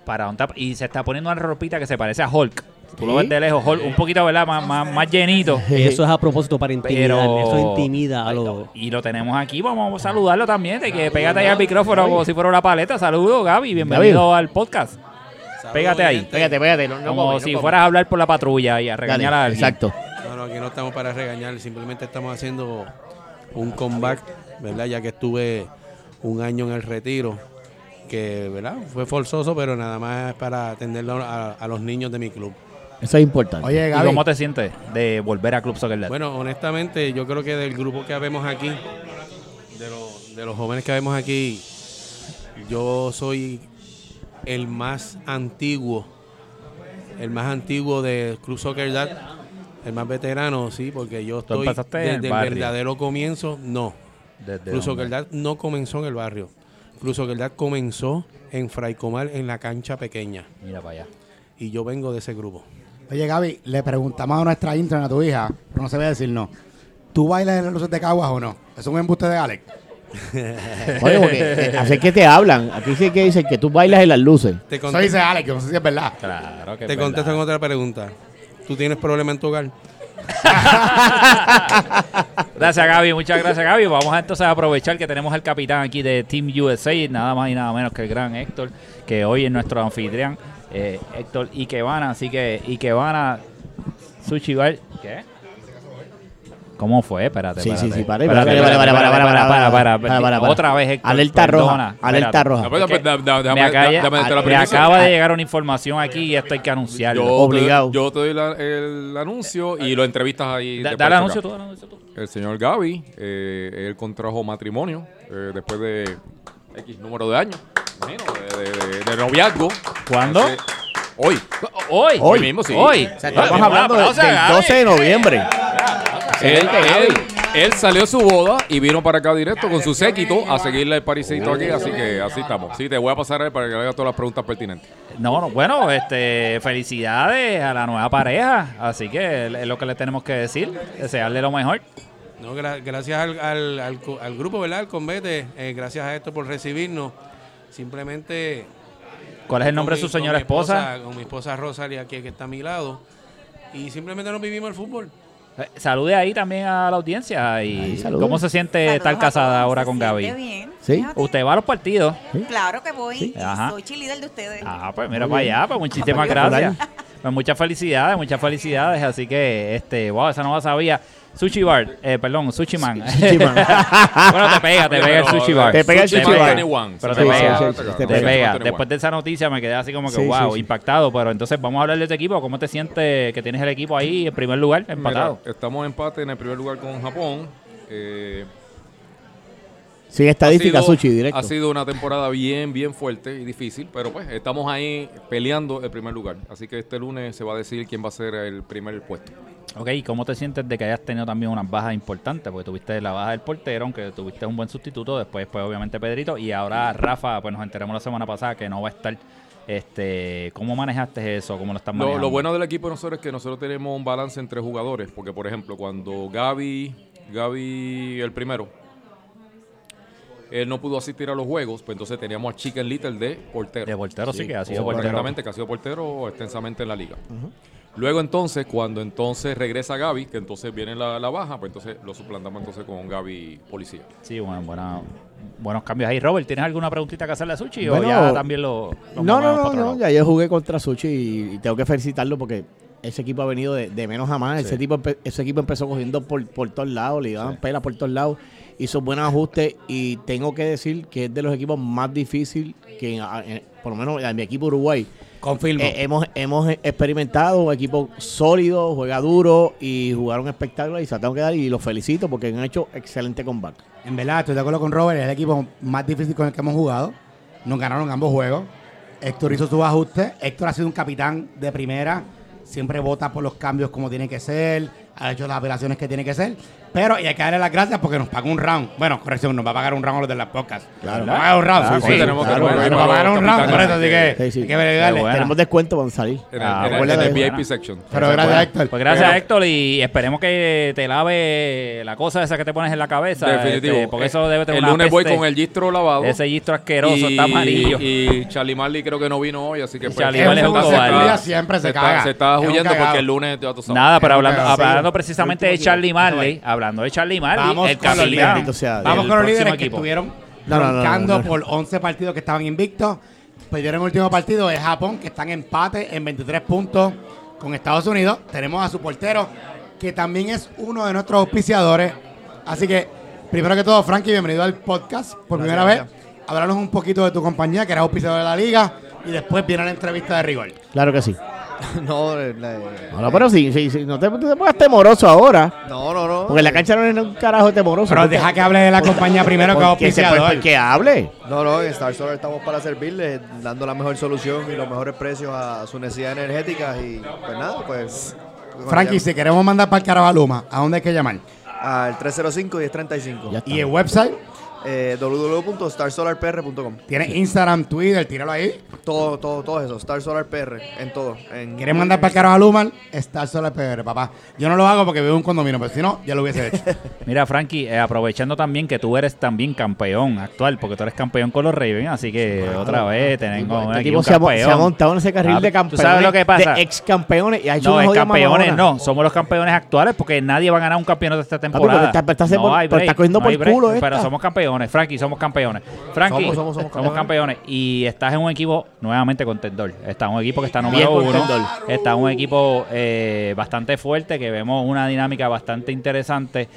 para un tap- y se está poniendo una ropita que se parece a Hulk. Tú lo ves de lejos, Hulk, un poquito, ¿verdad? Más, más, más llenito. Eso es a propósito para intimidar, Pero- eso intimida a los... Y lo tenemos aquí, vamos a saludarlo también, de que pégate ahí al micrófono como si fuera una paleta. Saludos, Gaby, bienvenido al podcast. pégate ahí. Pégate, pégate. No, no como no si fueras a hablar por la patrulla y a regañar Dale, a alguien. Exacto. No, no, aquí no estamos para regañar, simplemente estamos haciendo un comeback, ¿verdad? Ya que estuve un año en el retiro, que, ¿verdad? Fue forzoso, pero nada más para atenderlo a, a los niños de mi club. Eso es importante. Oye, ¿Y cómo te sientes de volver a Club Soccer Dad? Bueno, honestamente, yo creo que del grupo que vemos aquí, de, los- de los jóvenes que vemos aquí, yo soy el más antiguo, el más antiguo de Club Soccer Dad, el más veterano, sí, porque yo estoy el desde el verdadero comienzo, no. Desde Club dónde? Soccer Dad no comenzó en el barrio. Club Soccer Dad comenzó en Fray Comal, en la cancha pequeña. Mira para allá. Y yo vengo de ese grupo. Oye, Gaby, le preguntamos a nuestra intern, a tu hija, pero no se ve decir no. ¿Tú bailas en las luces de Caguas o no? ¿Es un embuste de Alex? Oye, porque, eh, así es que te hablan. Aquí sí que dicen que tú bailas en las luces. Te Eso dice Alex, que no sé si es verdad. Claro que Te es contesto en otra pregunta. ¿Tú tienes problema en tu hogar? Gracias, Gaby. Muchas gracias, Gaby. Vamos entonces a aprovechar que tenemos al capitán aquí de Team USA, nada más y nada menos que el gran Héctor, que hoy es nuestro anfitrión, eh, Héctor Ikebana. Así que Ikebana, Sushi Bar. ¿Qué? ¿Cómo fue? Espérate, Sí, sí, sí, para, Espérate, para, para, para, espérate, para, para, para, para, para, para, para. Otra vez, Héctor. Alerta roja, alerta roja. Me acaba, de llegar una información aquí y esto hay que anunciarlo. Yo Obligado. Te, yo te doy el anuncio y lo entrevistas ahí. Da- acá. anuncio tú. El señor Gaby, eh, él contrajo matrimonio eh, después de X número de años. Imagino, de, noviazgo. ¿Cuándo? Hoy. Hoy. Hoy mismo, sí. Hoy. O sea, estamos hablando del Gaby. 12 de noviembre. Él, él- él salió de su boda y vino para acá directo con su séquito a seguirle el parisito aquí, así que así estamos. Sí, te voy a pasar a él para que le haga todas las preguntas pertinentes. No, no, bueno, este, felicidades a la nueva pareja, así que es lo que le tenemos que decir, desearle lo mejor. No, gra- gracias al, al- al grupo, ¿verdad? Al convete. eh, gracias a esto por recibirnos. Simplemente. ¿Cuál es el nombre de su señora mi esposa? Con mi esposa Rosalia, aquí que está a mi lado. Y simplemente nos vivimos el fútbol. Eh, Salude ahí también a la audiencia y cómo se siente estar casada ahora con Gaby. bien. Sí. Usted va a los partidos. Claro que voy. Sí. Ajá. Soy cheerleader de ustedes. Ah, pues mira Muy para bien. allá, pues muchísimas gracias. Pues muchas felicidades, muchas felicidades. Así que, este, wow, esa no la sabía. Sushi Bar, eh, perdón, Sushi Man. Sushi Man. bueno, te pega, te pega el Sushi Bar. Te pega el Sushi Bar. Pero Sí, te sí, pega, sí, sí, te pega. Después de esa noticia me quedé así como que, Sí, wow, sí, sí. impactado. Pero entonces vamos a hablar de tu equipo. ¿Cómo te sientes que tienes el equipo ahí en primer lugar, empatado? Mira, estamos en empate en el primer lugar con Japón. Eh, Sin estadística, ha sido- Sushi, directo. Ha sido una temporada bien, bien fuerte y difícil, pero pues estamos ahí peleando el primer lugar. Así que este lunes se va a decidir quién va a ser el primer puesto. Ok, ¿y cómo te sientes de que hayas tenido también unas bajas importantes? Porque tuviste la baja del portero, aunque tuviste un buen sustituto, después pues obviamente Pedrito, y ahora Rafa, pues nos enteramos la semana pasada que no va a estar. Este, ¿Cómo manejaste eso? ¿Cómo lo estás Lo, manejando? lo bueno del equipo de nosotros es que nosotros tenemos un balance entre jugadores, porque por ejemplo, cuando Gaby, Gaby el primero, él no pudo asistir a los juegos, pues entonces teníamos a Chicken Little de portero. De portero sí, que ha sido portero. Que ha sido portero extensamente en la liga. Luego entonces, cuando entonces regresa Gaby, que entonces viene la, la baja, pues entonces lo suplantamos entonces con Gaby Policía. Sí, bueno, buena- buenos cambios ahí. Robert, ¿tienes alguna preguntita que hacerle a Sushi o ya también lo, lo No, no, no, no, ya yo jugué contra Sushi y, y tengo que felicitarlo porque ese equipo ha venido de, de menos a más. Sí. Ese, tipo, empe- ese equipo empezó cogiendo por, por todos lados, le daban pela por todos lados, hizo buenos ajustes y tengo que decir que es de los equipos más difíciles que, en- en- por lo menos en mi equipo Uruguay, Confirmo. eh, hemos, hemos experimentado un equipo sólido, juega duro y jugaron espectacular y se tengo que dar y los felicito porque han hecho excelente combate. En verdad, estoy de acuerdo con Robert, es el equipo más difícil con el que hemos jugado. Nos ganaron ambos juegos. Héctor hizo sus ajustes. Héctor ha sido un capitán de primera. Siempre vota por los cambios como tiene que ser. Ha hecho las apelaciones que tiene que ser. Pero y hay que darle las gracias porque nos pagó un round. Bueno, corrección, nos va a pagar un round a los de las podcasts. Claro. Nos va a pagar un round. Claro, sí, sí, sí. tenemos que Claro, poner nos va a pagar un round por eso, capitanes así que Sí, sí. hay que darle. Tenemos descuento para salir. En el, Ah, en el- en. VIP section. Pero gracias. Héctor. Pues gracias, Pero- Héctor, y esperemos que te lave la cosa esa que te pones en la cabeza. Definitivo. este, porque eso debe tener el una lunes voy con el gistro lavado. Ese gistro asqueroso, y, está amarillo. Y Charlie Marley creo que no vino hoy, así que pues, Charlie Marley es un cobarde. Siempre se está- caga. Se está huyendo porque el lunes ya tú sabes. Nada, pero hablando, precisamente de Charlie Marley, hablando de Charlie Marley, Vamos el con los capitán líderes. Sea. Vamos con los líderes que equipo. estuvieron No, no, no, no, roncando no. por 11 partidos que estaban invictos. Perdieron el último partido de Japón, que están en empate en 23 puntos con Estados Unidos. Tenemos a su portero, que también es uno de nuestros auspiciadores. Así que, primero que todo, Frankie, bienvenido al podcast por primera vez. Háblanos un poquito de tu compañía, que eres auspiciador de la liga, y después viene la entrevista de rigor. Claro que sí. no, la- No, no, pero sí, sí, sí, no te, te pongas temoroso ahora. no, no, no. Porque la cancha no es un carajo temoroso. Pero porque- deja que hable de la compañía primero, que auspiciador. Que hable. No, no, en Star Solar estamos para servirles, dando la mejor solución y los mejores precios a sus necesidades energéticas. Y pues nada, pues. Frankie, si queremos mandar para el Carabaluma, ¿a dónde hay que llamar? Al 305 y 1035. Ya está. Y el website, Eh, www.starsolarpr.com. Tienes Instagram, Twitter, tíralo ahí. Todo, todo, todo eso. Star Solar PR, en todo. En ¿Quieres mandar para el carajo a Lumar? Está Solar PR, papá. Yo no lo hago porque vivo en un condominio, pero si no, ya lo hubiese hecho. Mira, Frankie, eh, aprovechando también que tú eres también campeón actual, porque tú eres campeón con los Ravens, así que otra vez tenemos Este aquí equipo un se ha, campeón. se ha montado en ese carril Ah, de ¿tú campeones. sabes lo que pasa? De ex campeones. Y ha hecho No, jodida campeones, no. Somos los campeones actuales porque nadie va a ganar un campeonato esta temporada. está- está- está- no por- hay pero está cogiendo no hay por break, culo Pero esta. somos campeones, Frankie, somos campeones. Frankie, Somos, somos, somos campeones. Y estás en un equipo nuevamente contendor. Está en un equipo que está Bien número uno. contendor. Está en un equipo eh, bastante fuerte, que vemos una dinámica bastante interesante.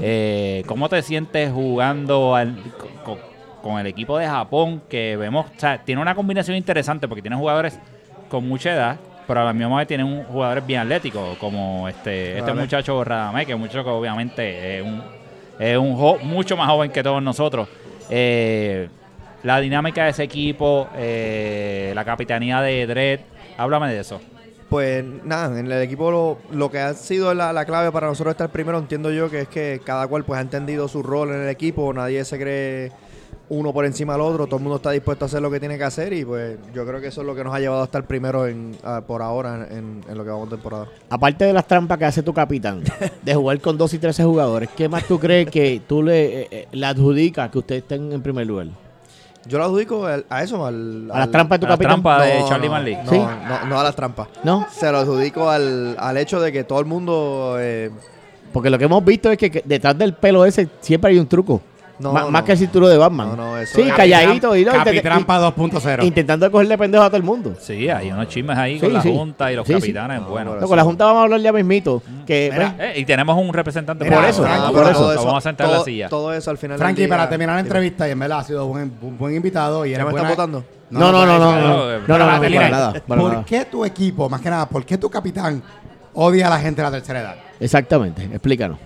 Eh, ¿Cómo te sientes jugando al- con, con el equipo de Japón? Que vemos, o sea, tiene una combinación interesante porque tiene jugadores con mucha edad, pero a la misma vez tiene un jugadores bien atléticos, como este, este muchacho Radamé, que es un muchacho que obviamente es un, es un jo- mucho más joven que todos nosotros. Eh, la dinámica de ese equipo, eh, la capitanía de Dredd, háblame de eso. Pues nada, en el equipo lo, lo que ha sido la, la clave para nosotros estar primero, entiendo yo que es que cada cual pues ha entendido su rol en el equipo, nadie se cree uno por encima del otro, todo el mundo está dispuesto a hacer lo que tiene que hacer y pues yo creo que eso es lo que nos ha llevado a estar primero en, a- por ahora en, en lo que vamos de temporada. Aparte de las trampas que hace tu capitán, de jugar con 2 y 13 jugadores, ¿qué más tú crees que tú le, eh, eh, le adjudicas que ustedes estén en primer lugar? Yo lo adjudico al- a eso, al, ¿A las trampas de tu A la capitán? trampa de No, Charlie Manley. No, ¿Sí? no, no a las trampas. ¿No? Se lo adjudico al, al hecho de que todo el mundo... eh, Porque lo que hemos visto es que, que detrás del pelo ese siempre hay un truco. Más que el cinturón de Batman. No, no, eso Sí, es. calladito. y lo intent- Capitrampa 2.0. Intentando cogerle pendejo a todo el mundo. Sí, hay unos chismes ahí con la. Junta y los capitanes. bueno, con la Junta vamos a hablar ya mismito. Que, eh, y tenemos un representante por eso, Frankie, Vamos a sentar en la todo- silla. Todo eso al final. del para terminar la entrevista, y en verdad ha sido buen, bu- buen invitado. Y ¿Ya me están votando? No, no, no, no. No, no, no, ¿Por qué tu equipo, más que nada, por qué tu capitán odia a la gente de la tercera edad? Exactamente, explícanos.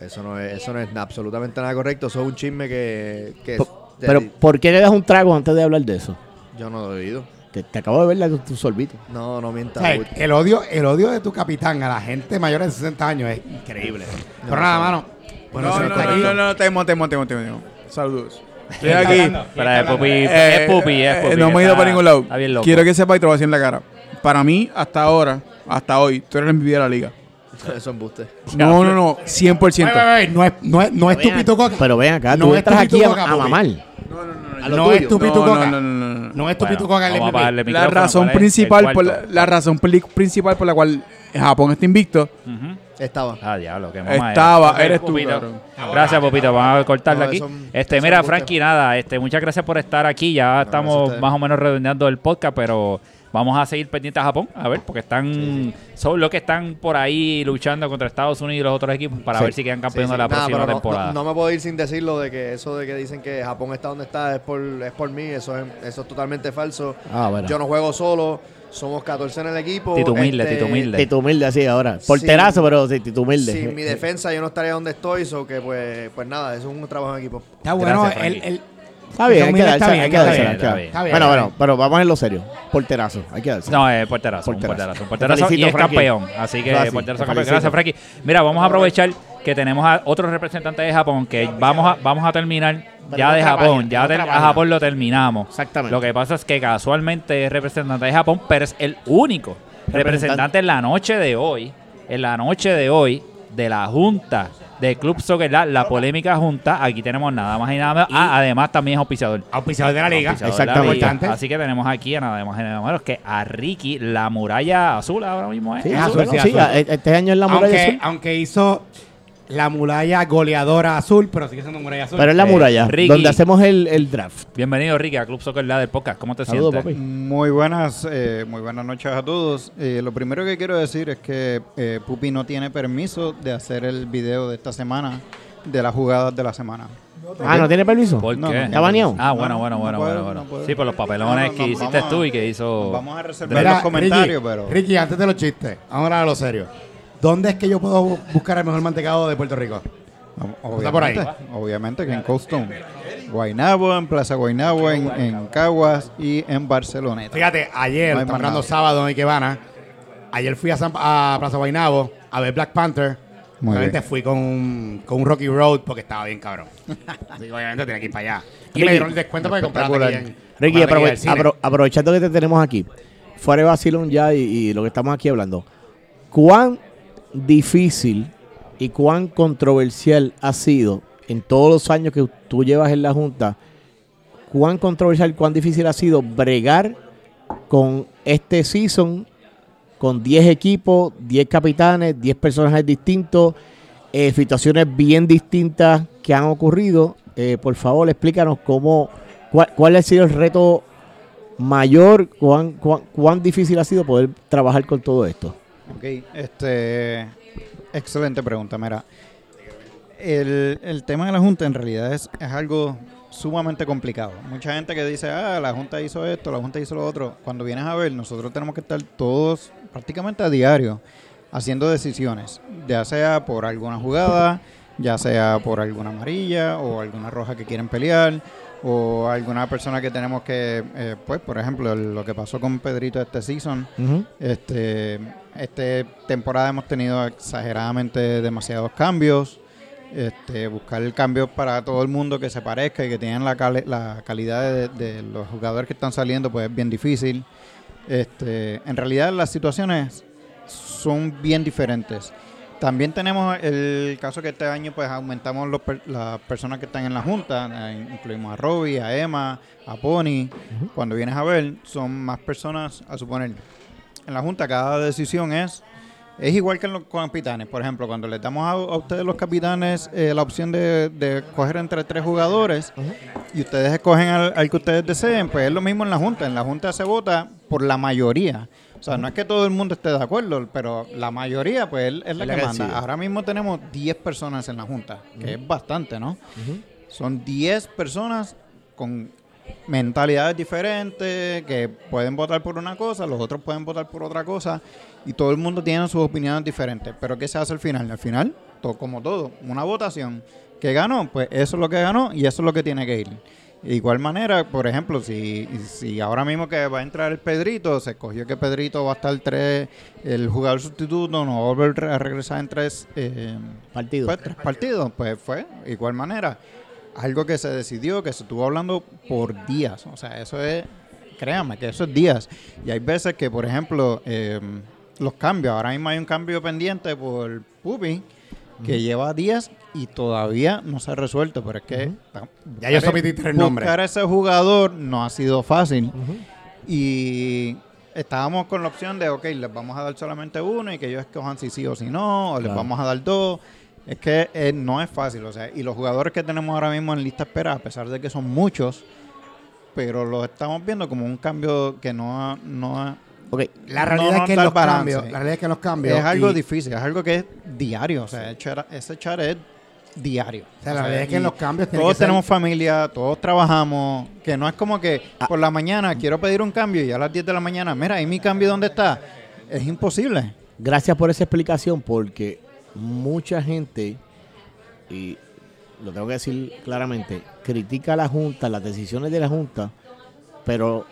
Eso no es, eso no es absolutamente nada correcto. Eso es un chisme que, que Po- de- Pero, ¿por qué le das un trago antes de hablar de eso? yo no lo he oído. Te, te acabo de ver la, tu sorbito. No, no O mientas. sea, el odio, el odio de tu capitán a la gente mayor de 60 años es increíble. Pero nada, mano. Bueno, no, no, no, no, no, temo, temo, temo. Saludos. Estoy aquí. Es Pupi, Eh, es Pupi, es eh, Pupi. No me he ido para ningún lado. Está bien loco. Quiero que sepa y te lo voy a decir en la cara. Para mí, hasta ahora, hasta hoy, tú eres el MVP de la liga. Eso es embuste. No, no, no. 100%. Wey, wey, wey, No es, no es, no es tu coca. Pero ven acá, No tú es entras tu aquí a, pitucoca, a mamar. No, es tu No, coca. no, no, no, no. No es tu Bueno, el MVP. La razón ¿cuál es? Principal por la, razón principal por la cual Japón está invicto. Estaba. Ah, diablo, qué mamá Estaba, Ok, eres tú, cabrón. Gracias, Popito. Vamos a cortarlo No, aquí. Este, mira, es. Frankie, nada, este, muchas gracias por estar aquí. Ya estamos más o menos redondeando el podcast, pero vamos a seguir pendientes a Japón, a ver, porque están, son los que están por ahí luchando contra Estados Unidos y los otros equipos para Sí. ver si quedan campeones sí. de la Nada, próxima no- temporada. No, no me puedo ir sin decirlo de que eso de que dicen que Japón está donde está es por, es por mí. Eso es, eso es totalmente falso. Ah, bueno. Yo no juego solo. Somos 14 en el equipo. Tito humilde, Este, Tito humilde. Tito humilde así ahora. Porterazo, pero sí, Tito humilde. Sin mi defensa yo no estaría donde estoy. So que pues, pues nada, eso es un trabajo en equipo. Está bueno. Gracias, el, el, Está bien, hay que bien, hay que Bueno, bueno, pero vamos en lo serio. Porterazo, hay que dársela. No, es porterazo, Porterazo. porterazo, un porterazo y es Frankie. campeón. Así que Gracias, porterazo te campeón. Gracias, Frankie. Mira, vamos a aprovechar que tenemos a otro representante de Japón, que vamos a, vamos a terminar ya de Japón. página, Ya del- a. Japón lo terminamos. Exactamente. Lo que pasa es que casualmente es representante de Japón, pero es el único representante en la noche de hoy, en la noche de hoy, de la Junta de Club Soccer, la, la polémica Junta. Aquí tenemos nada más y nada menos. Ah, además también es auspiciador. auspiciador de la liga. Auspiciador de la Exactamente. liga. Así que tenemos aquí a nada más y nada menos que a Ricky, la muralla azul ahora mismo es. Sí, azul, sí, azul. este año es la muralla aunque, azul. aunque hizo la muralla goleadora azul, pero sigue siendo muralla azul. Pero es la Eh, muralla, Ricky. donde hacemos el, el draft. Bienvenido Ricky a Club Soccer la del podcast. ¿Cómo te Saludos, sientes? papi. Muy buenas, eh, muy buenas noches a todos. Eh, lo primero que quiero decir es que eh, Pupi no tiene permiso de hacer el video de esta semana de las jugadas de la semana. Ah, ¿no tiene permiso? ¿Por No, qué? ¿Está baneado? Ah, No, bueno, no, bueno, no bueno, puedo, bueno, bueno. no. Sí, por los papelones No, no, que hiciste vamos tú a- y que hizo... Vamos a reservar Mira, los comentarios, Ricky, pero Ricky, antes de los chistes, vamos a hablar de lo serio. ¿Dónde es que yo puedo bu- buscar el mejor mantecado de Puerto Rico? obviamente, Está por ahí. obviamente que en Coaston, Guaynabo, en Plaza Guaynabo, en, en Caguas y en Barceloneta. Fíjate, ayer, No estamos hablando sábado en Ikebana, ayer fui a, San- a Plaza Guaynabo a ver Black Panther Muy obviamente bien. fui con un, con un Rocky Road porque estaba bien cabrón. Así que obviamente tenía que ir para allá. Y Ricky, me dieron el descuento para comprar Ricky, aprove- apro- aprovechando que te tenemos aquí, fuera de vacilón ya y, y lo que estamos aquí hablando, ¿cuán difícil y cuán controversial ha sido en todos los años que tú llevas en la Junta, cuán controversial, cuán difícil ha sido bregar con este season, con 10 equipos, 10 capitanes, 10 personajes distintos, eh, situaciones bien distintas que han ocurrido? Eh, por favor, explícanos cómo, cuál, cuál ha sido el reto mayor, cuán, cuán, cuán difícil ha sido poder trabajar con todo esto. Ok, este, excelente pregunta. Mira, el, el tema de la Junta en realidad es, es algo sumamente complicado. Mucha gente que dice, ah, la Junta hizo esto, la Junta hizo lo otro. Cuando vienes a ver, nosotros tenemos que estar todos prácticamente a diario haciendo decisiones, ya sea por alguna jugada, ya sea por alguna amarilla o alguna roja que quieren pelear o alguna persona que tenemos que, eh, pues, por ejemplo, lo que pasó con Pedrito este season, este, este temporada hemos tenido exageradamente demasiados cambios. Este, buscar el cambio para todo el mundo que se parezca y que tengan la, cali- la calidad de, de los jugadores que están saliendo, pues es bien difícil. Este, en realidad las situaciones son bien diferentes. También tenemos el caso que este año pues aumentamos los per- las personas que están en la junta, eh, incluimos a Robbie, a Emma, a Pony. Cuando vienes a ver, son más personas, a suponer, en la junta cada decisión es es igual que en los capitanes. Por ejemplo, cuando les damos a, a ustedes los capitanes eh, la opción de, de escoger entre tres jugadores y ustedes escogen al, al que ustedes deseen, pues es lo mismo en la Junta. En la Junta se vota por la mayoría. O sea, no es que todo el mundo esté de acuerdo, pero la mayoría pues es, es la que que manda. Ahora mismo tenemos 10 personas en la Junta, que es bastante, ¿no? Son 10 personas con mentalidades diferentes, que pueden votar por una cosa, los otros pueden votar por otra cosa, y todo el mundo tiene sus opiniones diferentes. Pero ¿qué se hace al final? Al final, to- como todo, una votación. que ganó? Pues eso es lo que ganó y eso es lo que tiene que ir. De igual manera, por ejemplo, si, si ahora mismo que va a entrar el Pedrito, se escogió que Pedrito va a estar tres, el jugador sustituto no va a volver a regresar en tres eh, partidos. pues, tres partidos, pues fue de igual manera. Algo que se decidió, que se estuvo hablando por días. O sea, eso es, créanme, que eso es días. Y hay veces que, por ejemplo, eh, los cambios, ahora mismo hay un cambio pendiente por Pupi, que lleva días y todavía no se ha resuelto, pero es que Ya yo sometiste el nombre. buscar a ese jugador no ha sido fácil. Y estábamos con la opción de, ok, les vamos a dar solamente uno y que ellos escojan si sí o si no, o les Claro. vamos a dar dos. Es que eh, no es fácil, o sea, y los jugadores que tenemos ahora mismo en lista espera, a pesar de que son muchos, pero los estamos viendo como un cambio que no ha- no ha- La no realidad es que los cambios, la realidad es que los cambios es algo y- difícil, es algo que es diario, o sea, ese chat es diario. O sea, la realidad es que los cambios todos que ser- tenemos familia, todos trabajamos, que no es como que Ah. por la mañana quiero pedir un cambio y a las 10 de la mañana, mira, ¿y mi cambio dónde está? Es imposible. Gracias por esa explicación, porque mucha gente, y lo tengo que decir claramente, critica a la Junta, las decisiones de la Junta, pero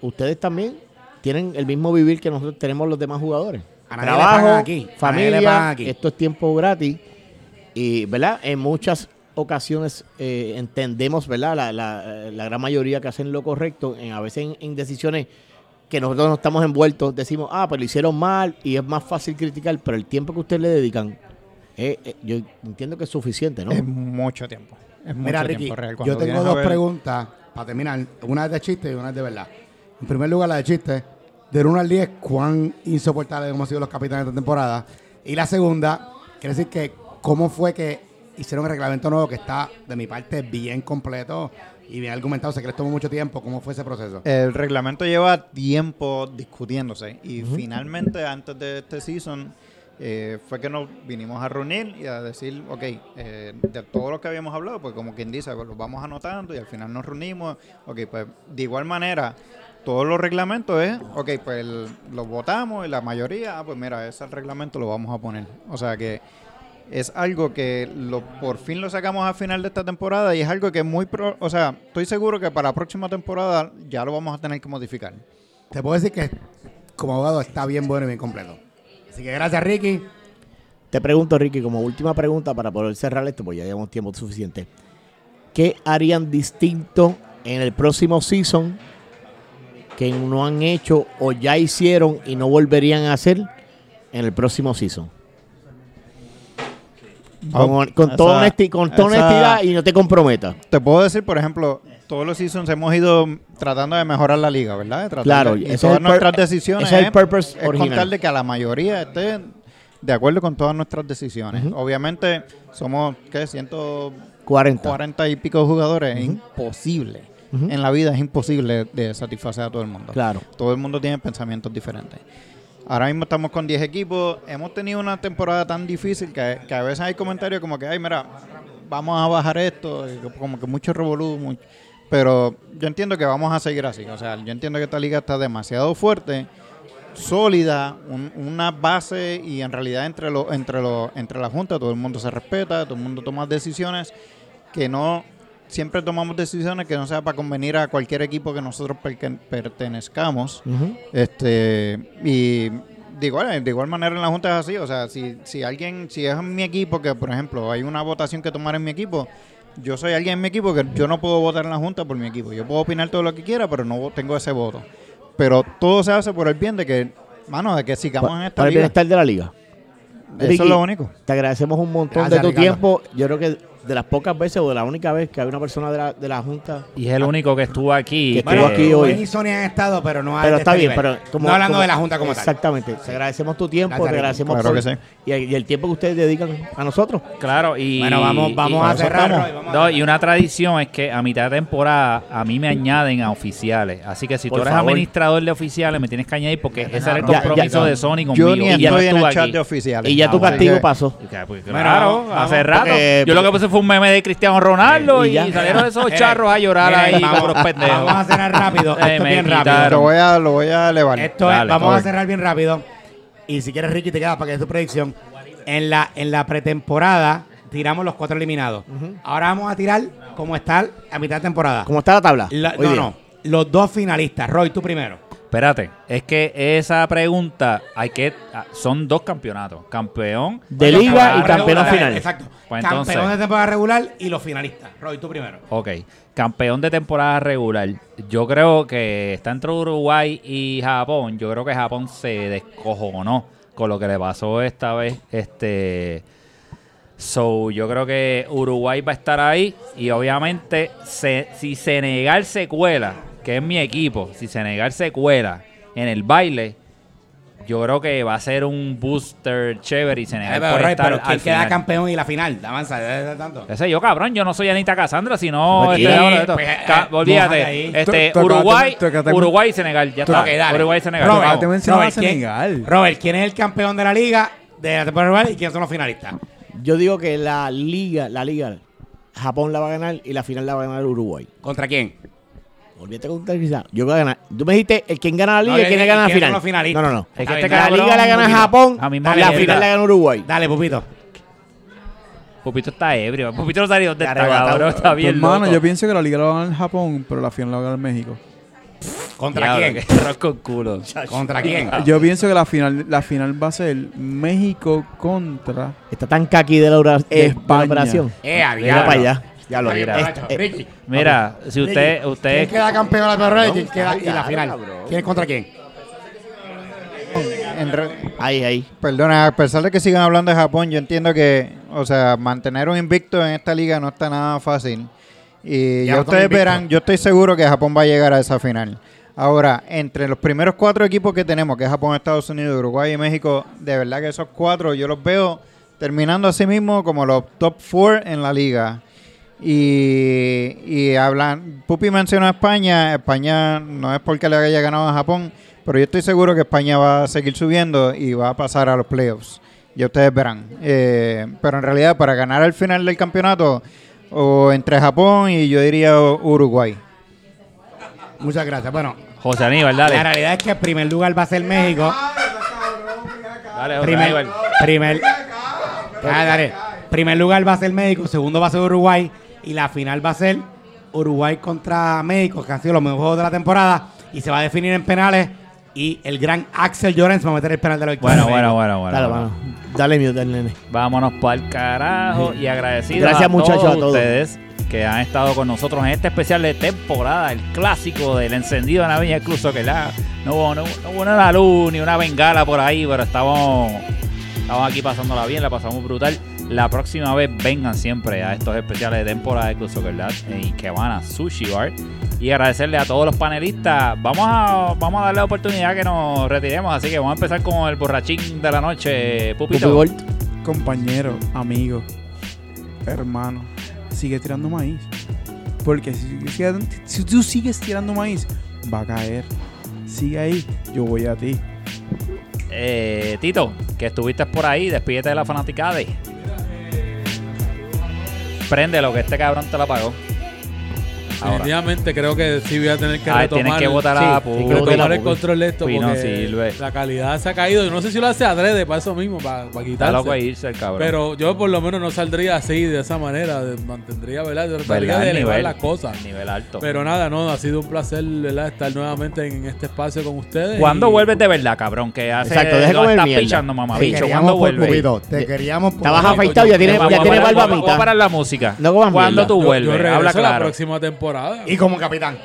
ustedes también tienen el mismo vivir que nosotros tenemos los demás jugadores. A nadie le pagan Trabajo, aquí, a nadie le familia, pagan aquí. esto es tiempo gratis. Y, ¿verdad? En muchas ocasiones eh, entendemos, ¿verdad? La, la- la gran mayoría que hacen lo correcto, en, a veces en, en decisiones que nosotros no estamos envueltos, decimos, ah, pues lo hicieron mal y es más fácil criticar, pero el tiempo que ustedes le dedican, eh, eh, yo entiendo que es suficiente, ¿no? Es mucho tiempo. Es Mira, mucho Ricky, tiempo real. Cuando yo tengo dos ver- preguntas para terminar. Una es de chiste y una es de verdad. En primer lugar, la de chiste. Del 1 al 10, ¿cuán insoportables hemos sido los capitanes de esta temporada? Y la segunda, quiere decir que, ¿cómo fue que hicieron el reglamento nuevo que está, de mi parte, bien completo y bien argumentado? Sé que les tomó mucho tiempo. ¿Cómo fue ese proceso? El reglamento lleva tiempo discutiéndose y finalmente antes de este season eh, fue que nos vinimos a reunir y a decir, ok, eh, de todo lo que habíamos hablado, pues como quien dice, pues, lo vamos anotando y al final nos reunimos, ok, pues de igual manera, todos los reglamentos es, ok, pues los votamos y la mayoría, ah, pues mira, ese reglamento, lo vamos a poner. O sea que es algo que lo, por fin lo sacamos a final de esta temporada y es algo que es muy, pro- o sea, estoy seguro que para la próxima temporada ya lo vamos a tener que modificar. Te puedo decir que, como abogado, está bien bueno y bien completo. Así que gracias, Ricky. Te pregunto, Ricky, como última pregunta para poder cerrar esto, pues ya llevamos tiempo suficiente. ¿Qué harían distinto en el próximo season que no han hecho o ya hicieron y no volverían a hacer en el próximo season? Con, con Esa- toda, honesti- con toda esa- honestidad y no te comprometas. Te puedo decir, por ejemplo, todos los seasons hemos ido tratando de mejorar la liga, ¿verdad? Claro, de- y todas nuestras decisiones ese es el purpose es original. contarle que a la mayoría esté de acuerdo con todas nuestras decisiones. Obviamente somos, ¿qué? 140 40. y pico jugadores. Es Ujú. imposible. En la vida es imposible de satisfacer a todo el mundo. Claro. Todo el mundo tiene pensamientos diferentes. Ahora mismo estamos con 10 equipos. Hemos tenido una temporada tan difícil que, que a veces hay comentarios como que, ay, mira, vamos a bajar esto, como que mucho revolú. mu- Pero yo entiendo que vamos a seguir así. O sea, yo entiendo que esta liga está demasiado fuerte, sólida, un- una base y en realidad entre, lo, entre, lo, entre la Junta todo el mundo se respeta, todo el mundo toma decisiones que no siempre tomamos decisiones que no sea para convenir a cualquier equipo que nosotros pertenezcamos. Este, y de igual, de igual manera en la Junta es así. O sea, si, si alguien, si es en mi equipo, que por ejemplo hay una votación que tomar en mi equipo, yo soy alguien en mi equipo que yo no puedo votar en la Junta por mi equipo. Yo puedo opinar todo lo que quiera, pero no tengo ese voto. Pero todo se hace por el bien de que, mano, de que sigamos en esta para el liga. bienestar de la liga. Eso Ricky, es lo único. Te agradecemos un montón Gracias, de tu Ricardo. tiempo. Yo creo que de las pocas veces o de la única vez que hay una persona de la, de la Junta. Y es el único que estuvo aquí. Que que- estuvo aquí hoy. Y Sonia han estado, pero no Pero este está bien, nivel. pero como, no hablando como- de la Junta como tal. Exactamente. Te agradecemos tu tiempo, Gracias, te agradecemos Claro por- que sí. y, y el tiempo que ustedes dedican a nosotros. Claro, y. Bueno, vamos, vamos y- a cerrar. estamos. Roy, vamos a No, cerrar. y una tradición es que a mitad de temporada a mí me añaden a oficiales. Así que si Por tú eres favor. administrador de oficiales, me tienes que añadir porque ese era el Ya, ya, compromiso ya. de Sony conmigo. Yo ni y ya estoy en estuvo el chat de oficiales. Y ya tu castigo pasó. Pues, Bueno, claro, hace rato. Yo lo que puse fue un meme de Cristiano Ronaldo Y y, salieron esos Miren, charros a llorar ahí vamos- como los pendejos. Vamos a cerrar rápido. Eh, Esto bien rápido. Lo voy a, lo voy a elevar. Esto es, Dale, vamos a cerrar bien rápido. Y si quieres, Ricky, te quedas para que es tu predicción. En la, en la pretemporada tiramos los cuatro eliminados. Ahora vamos a tirar como está a mitad de temporada. ¿Cómo está la tabla? La- no, día. no. Los dos finalistas. Roy, tú primero. Espérate, es que esa pregunta hay que ah, son dos campeonatos, campeón De Bueno, liga y campeón regular. final. Exacto. Pues Campeón entonces- de temporada regular y los finalistas. Roy, tú primero. Ok, campeón de temporada regular. Yo creo que está entre Uruguay y Japón. Yo creo que Japón se descojonó con lo que le pasó esta vez. Este, so, yo creo que Uruguay va a estar ahí y obviamente se- si Senegal se cuela, que es mi equipo, si Senegal se cuela en el baile. Yo creo que va a ser un booster chévere y Senegal Eh, pero, puede estar pero ¿quién al queda final. campeón y la final? Avanza, tanto. Ese yo, cabrón, yo no soy Anita Cassandra, sino Pues, este. Pues, eh, olvídate, este, Uruguay, Uruguay y Senegal, ya está. Ok, dale. Uruguay y Senegal. Robert, mencionar Robert, a ¿quién-. Robert, ¿quién es el campeón de la liga de la temporada regular y quiénes son los finalistas? Yo digo que la liga, la liga, Japón la va a ganar y la final la va a ganar Uruguay. ¿Contra quién? Olvídate con quizá. Yo voy a ganar. Tú me dijiste el quién gana la liga No, y quién ¿y gana la final. No, no, no. Que bien, La liga la gana. Japón, A mí me la final la gana Uruguay. Dale, Pupito. Pupito está ebrio. Pupito no sabe dónde Está está, arrebatado. cabrón. Está bien hermano, yo pienso que la liga la va a ganar Japón, pero la final la va a ganar México. ¿Contra quién? con culo. ¿Contra quién? Yo pienso que la final, la final va a ser México contra Está tan caqui de la, eh, de España. operación. Eh, para allá. Ya lo mira. macho, Eh, Ricky. Mira, si usted, ¿Quién usted, queda campeón de la regular y quién queda y la final? ¿Quién contra quién? Ahí, ahí. Perdona, a pesar de que sigan hablando de Japón, yo entiendo que, o sea, mantener un invicto en esta liga no está nada fácil. Y Ya ustedes verán, yo estoy seguro que Japón va a llegar a esa final. Ahora, entre los primeros cuatro equipos que tenemos, que es Japón, Estados Unidos, Uruguay y México, de verdad que esos cuatro yo los veo terminando así mismo como los top four en la liga. Y, y hablan, Pupi mencionó a España, España no es porque le haya ganado a Japón, pero yo estoy seguro que España va a seguir subiendo y va a pasar a los playoffs. Ya ustedes verán. Eh, pero en realidad para ganar al final del campeonato, o entre Japón y yo diría Uruguay. Muchas gracias. Bueno, José Aníbal, la dale. realidad es que el primer lugar va a ser México. Dale, José Primer, Aníbal. primer, Ah, dale. primer lugar va a ser México, segundo va a ser Uruguay y la final va a ser Uruguay contra México, que han sido los mejores juegos de la temporada y se va a definir en penales y el gran Axel Llorens va a meter el penal de la victoria. Bueno, bueno, bueno, bueno. Dale, bueno. mano. Dale mute al nene. Vámonos para el carajo y agradecidos Gracias, a muchachos, todos a todos. ustedes que han estado con nosotros en este especial de temporada, el clásico del encendido de Naviña, incluso que la, no, hubo, no, no hubo una luz ni una bengala por ahí, pero estamos, estamos aquí pasándola bien, la pasamos brutal. La próxima vez vengan siempre a estos especiales de temporada de Club Soccer Dad y que van a Sushi Bar. Y agradecerle a todos los panelistas. Vamos a, vamos a darle la oportunidad que nos retiremos, así que vamos a empezar con el borrachín de la noche, Pupito. Compañero, amigo, hermano, sigue tirando maíz. Porque si, si- si tú sigues tirando maíz, va a caer. Sigue ahí, yo voy a ti. Eh, Tito, que estuviste por ahí, despídete de la fanaticada. Prende lo que este cabrón te lo pagó. Ahora. Definitivamente creo que sí voy a tener que Ah, retomar, tienes que votar a sí, Pupi. retomar Votar a el control de esto Pupi no porque sirve. la calidad se ha caído. Yo no sé si lo hace adrede para eso mismo, para, para quitarse. Está loco irse el cabrón. Pero yo por lo menos no saldría así, de esa manera. mantendría, ¿verdad? Yo trataría ¿Verdad? de El elevar nivel. las cosas. Nivel alto. Pero nada, no, ha sido un placer, ¿verdad? Estar nuevamente en este espacio con ustedes. ¿Cuándo y- vuelves de verdad, cabrón? Que hace Exacto, deja comer estás mierda. pichando, mamabicho. queríamos ¿Cuándo vuelves? Te queríamos Estabas afeitado, ya tiene, Vamos ya a tiene parar- barba a vamos a mitad. parar la música. ¿Cuándo tú vuelves? Habla la claro. próxima temporada. Y como capitán.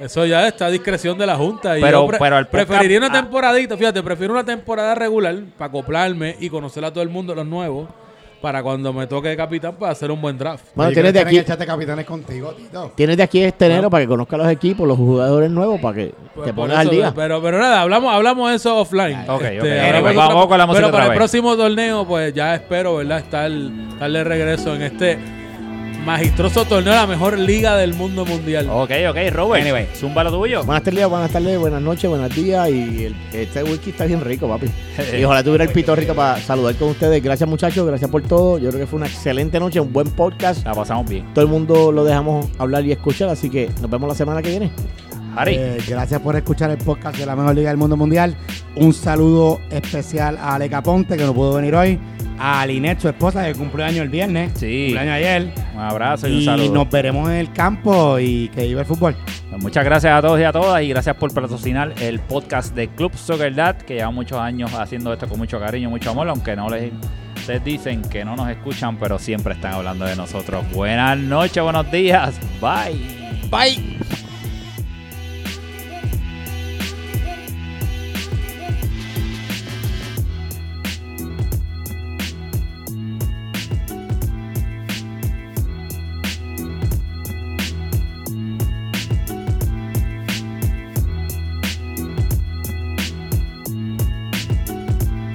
Eso ya está a discreción de la Junta. Y Pero- yo pre- pero el preferiría una temporadita, fíjate, prefiero una temporada regular para acoplarme y conocer a todo el mundo, los nuevos, para cuando me toque de capitán, para hacer un buen draft. Bueno, tienes de estar aquí, de capitanes contigo, Tito. tienes de aquí este enero para que conozcas los equipos, los jugadores nuevos, para que Pues te pongas al día. Pero, pero nada, hablamos, hablamos de eso offline. Este, Ok, ok. hablamos Anyway, de vamos con la música Pero otra para el próximo torneo, pues ya espero, ¿verdad? Estar, darle regreso en este magistroso torneo, la mejor liga del mundo mundial. Ok, ok, Robert. Anyway, zumba lo tuyo. Buenas tardes, buenas tardes, buenas noches, buenos días. Y el- este whisky está bien rico, papi. y ojalá tuviera el pitorrito para saludar con ustedes. Gracias, muchachos, gracias por todo. Yo creo que fue una excelente noche, un buen podcast. La pasamos bien. Todo el mundo lo dejamos hablar y escuchar, así que nos vemos la semana que viene. Ari. Eh, gracias por escuchar el podcast de la mejor liga del mundo mundial. Un saludo especial a Ale Caponte, que no pudo venir hoy. A Linet, su esposa, que cumplió año el viernes. Sí. Cumpleaños ayer. Un abrazo y un Y saludo. nos veremos en el campo y que viva el fútbol. Pues muchas gracias a todos y a todas y gracias por patrocinar el podcast de Club Soccer Dad, que lleva muchos años haciendo esto con mucho cariño, mucho amor, aunque no les ustedes dicen que no nos escuchan, pero siempre están hablando de nosotros. Buenas noches, buenos días. Bye. Bye.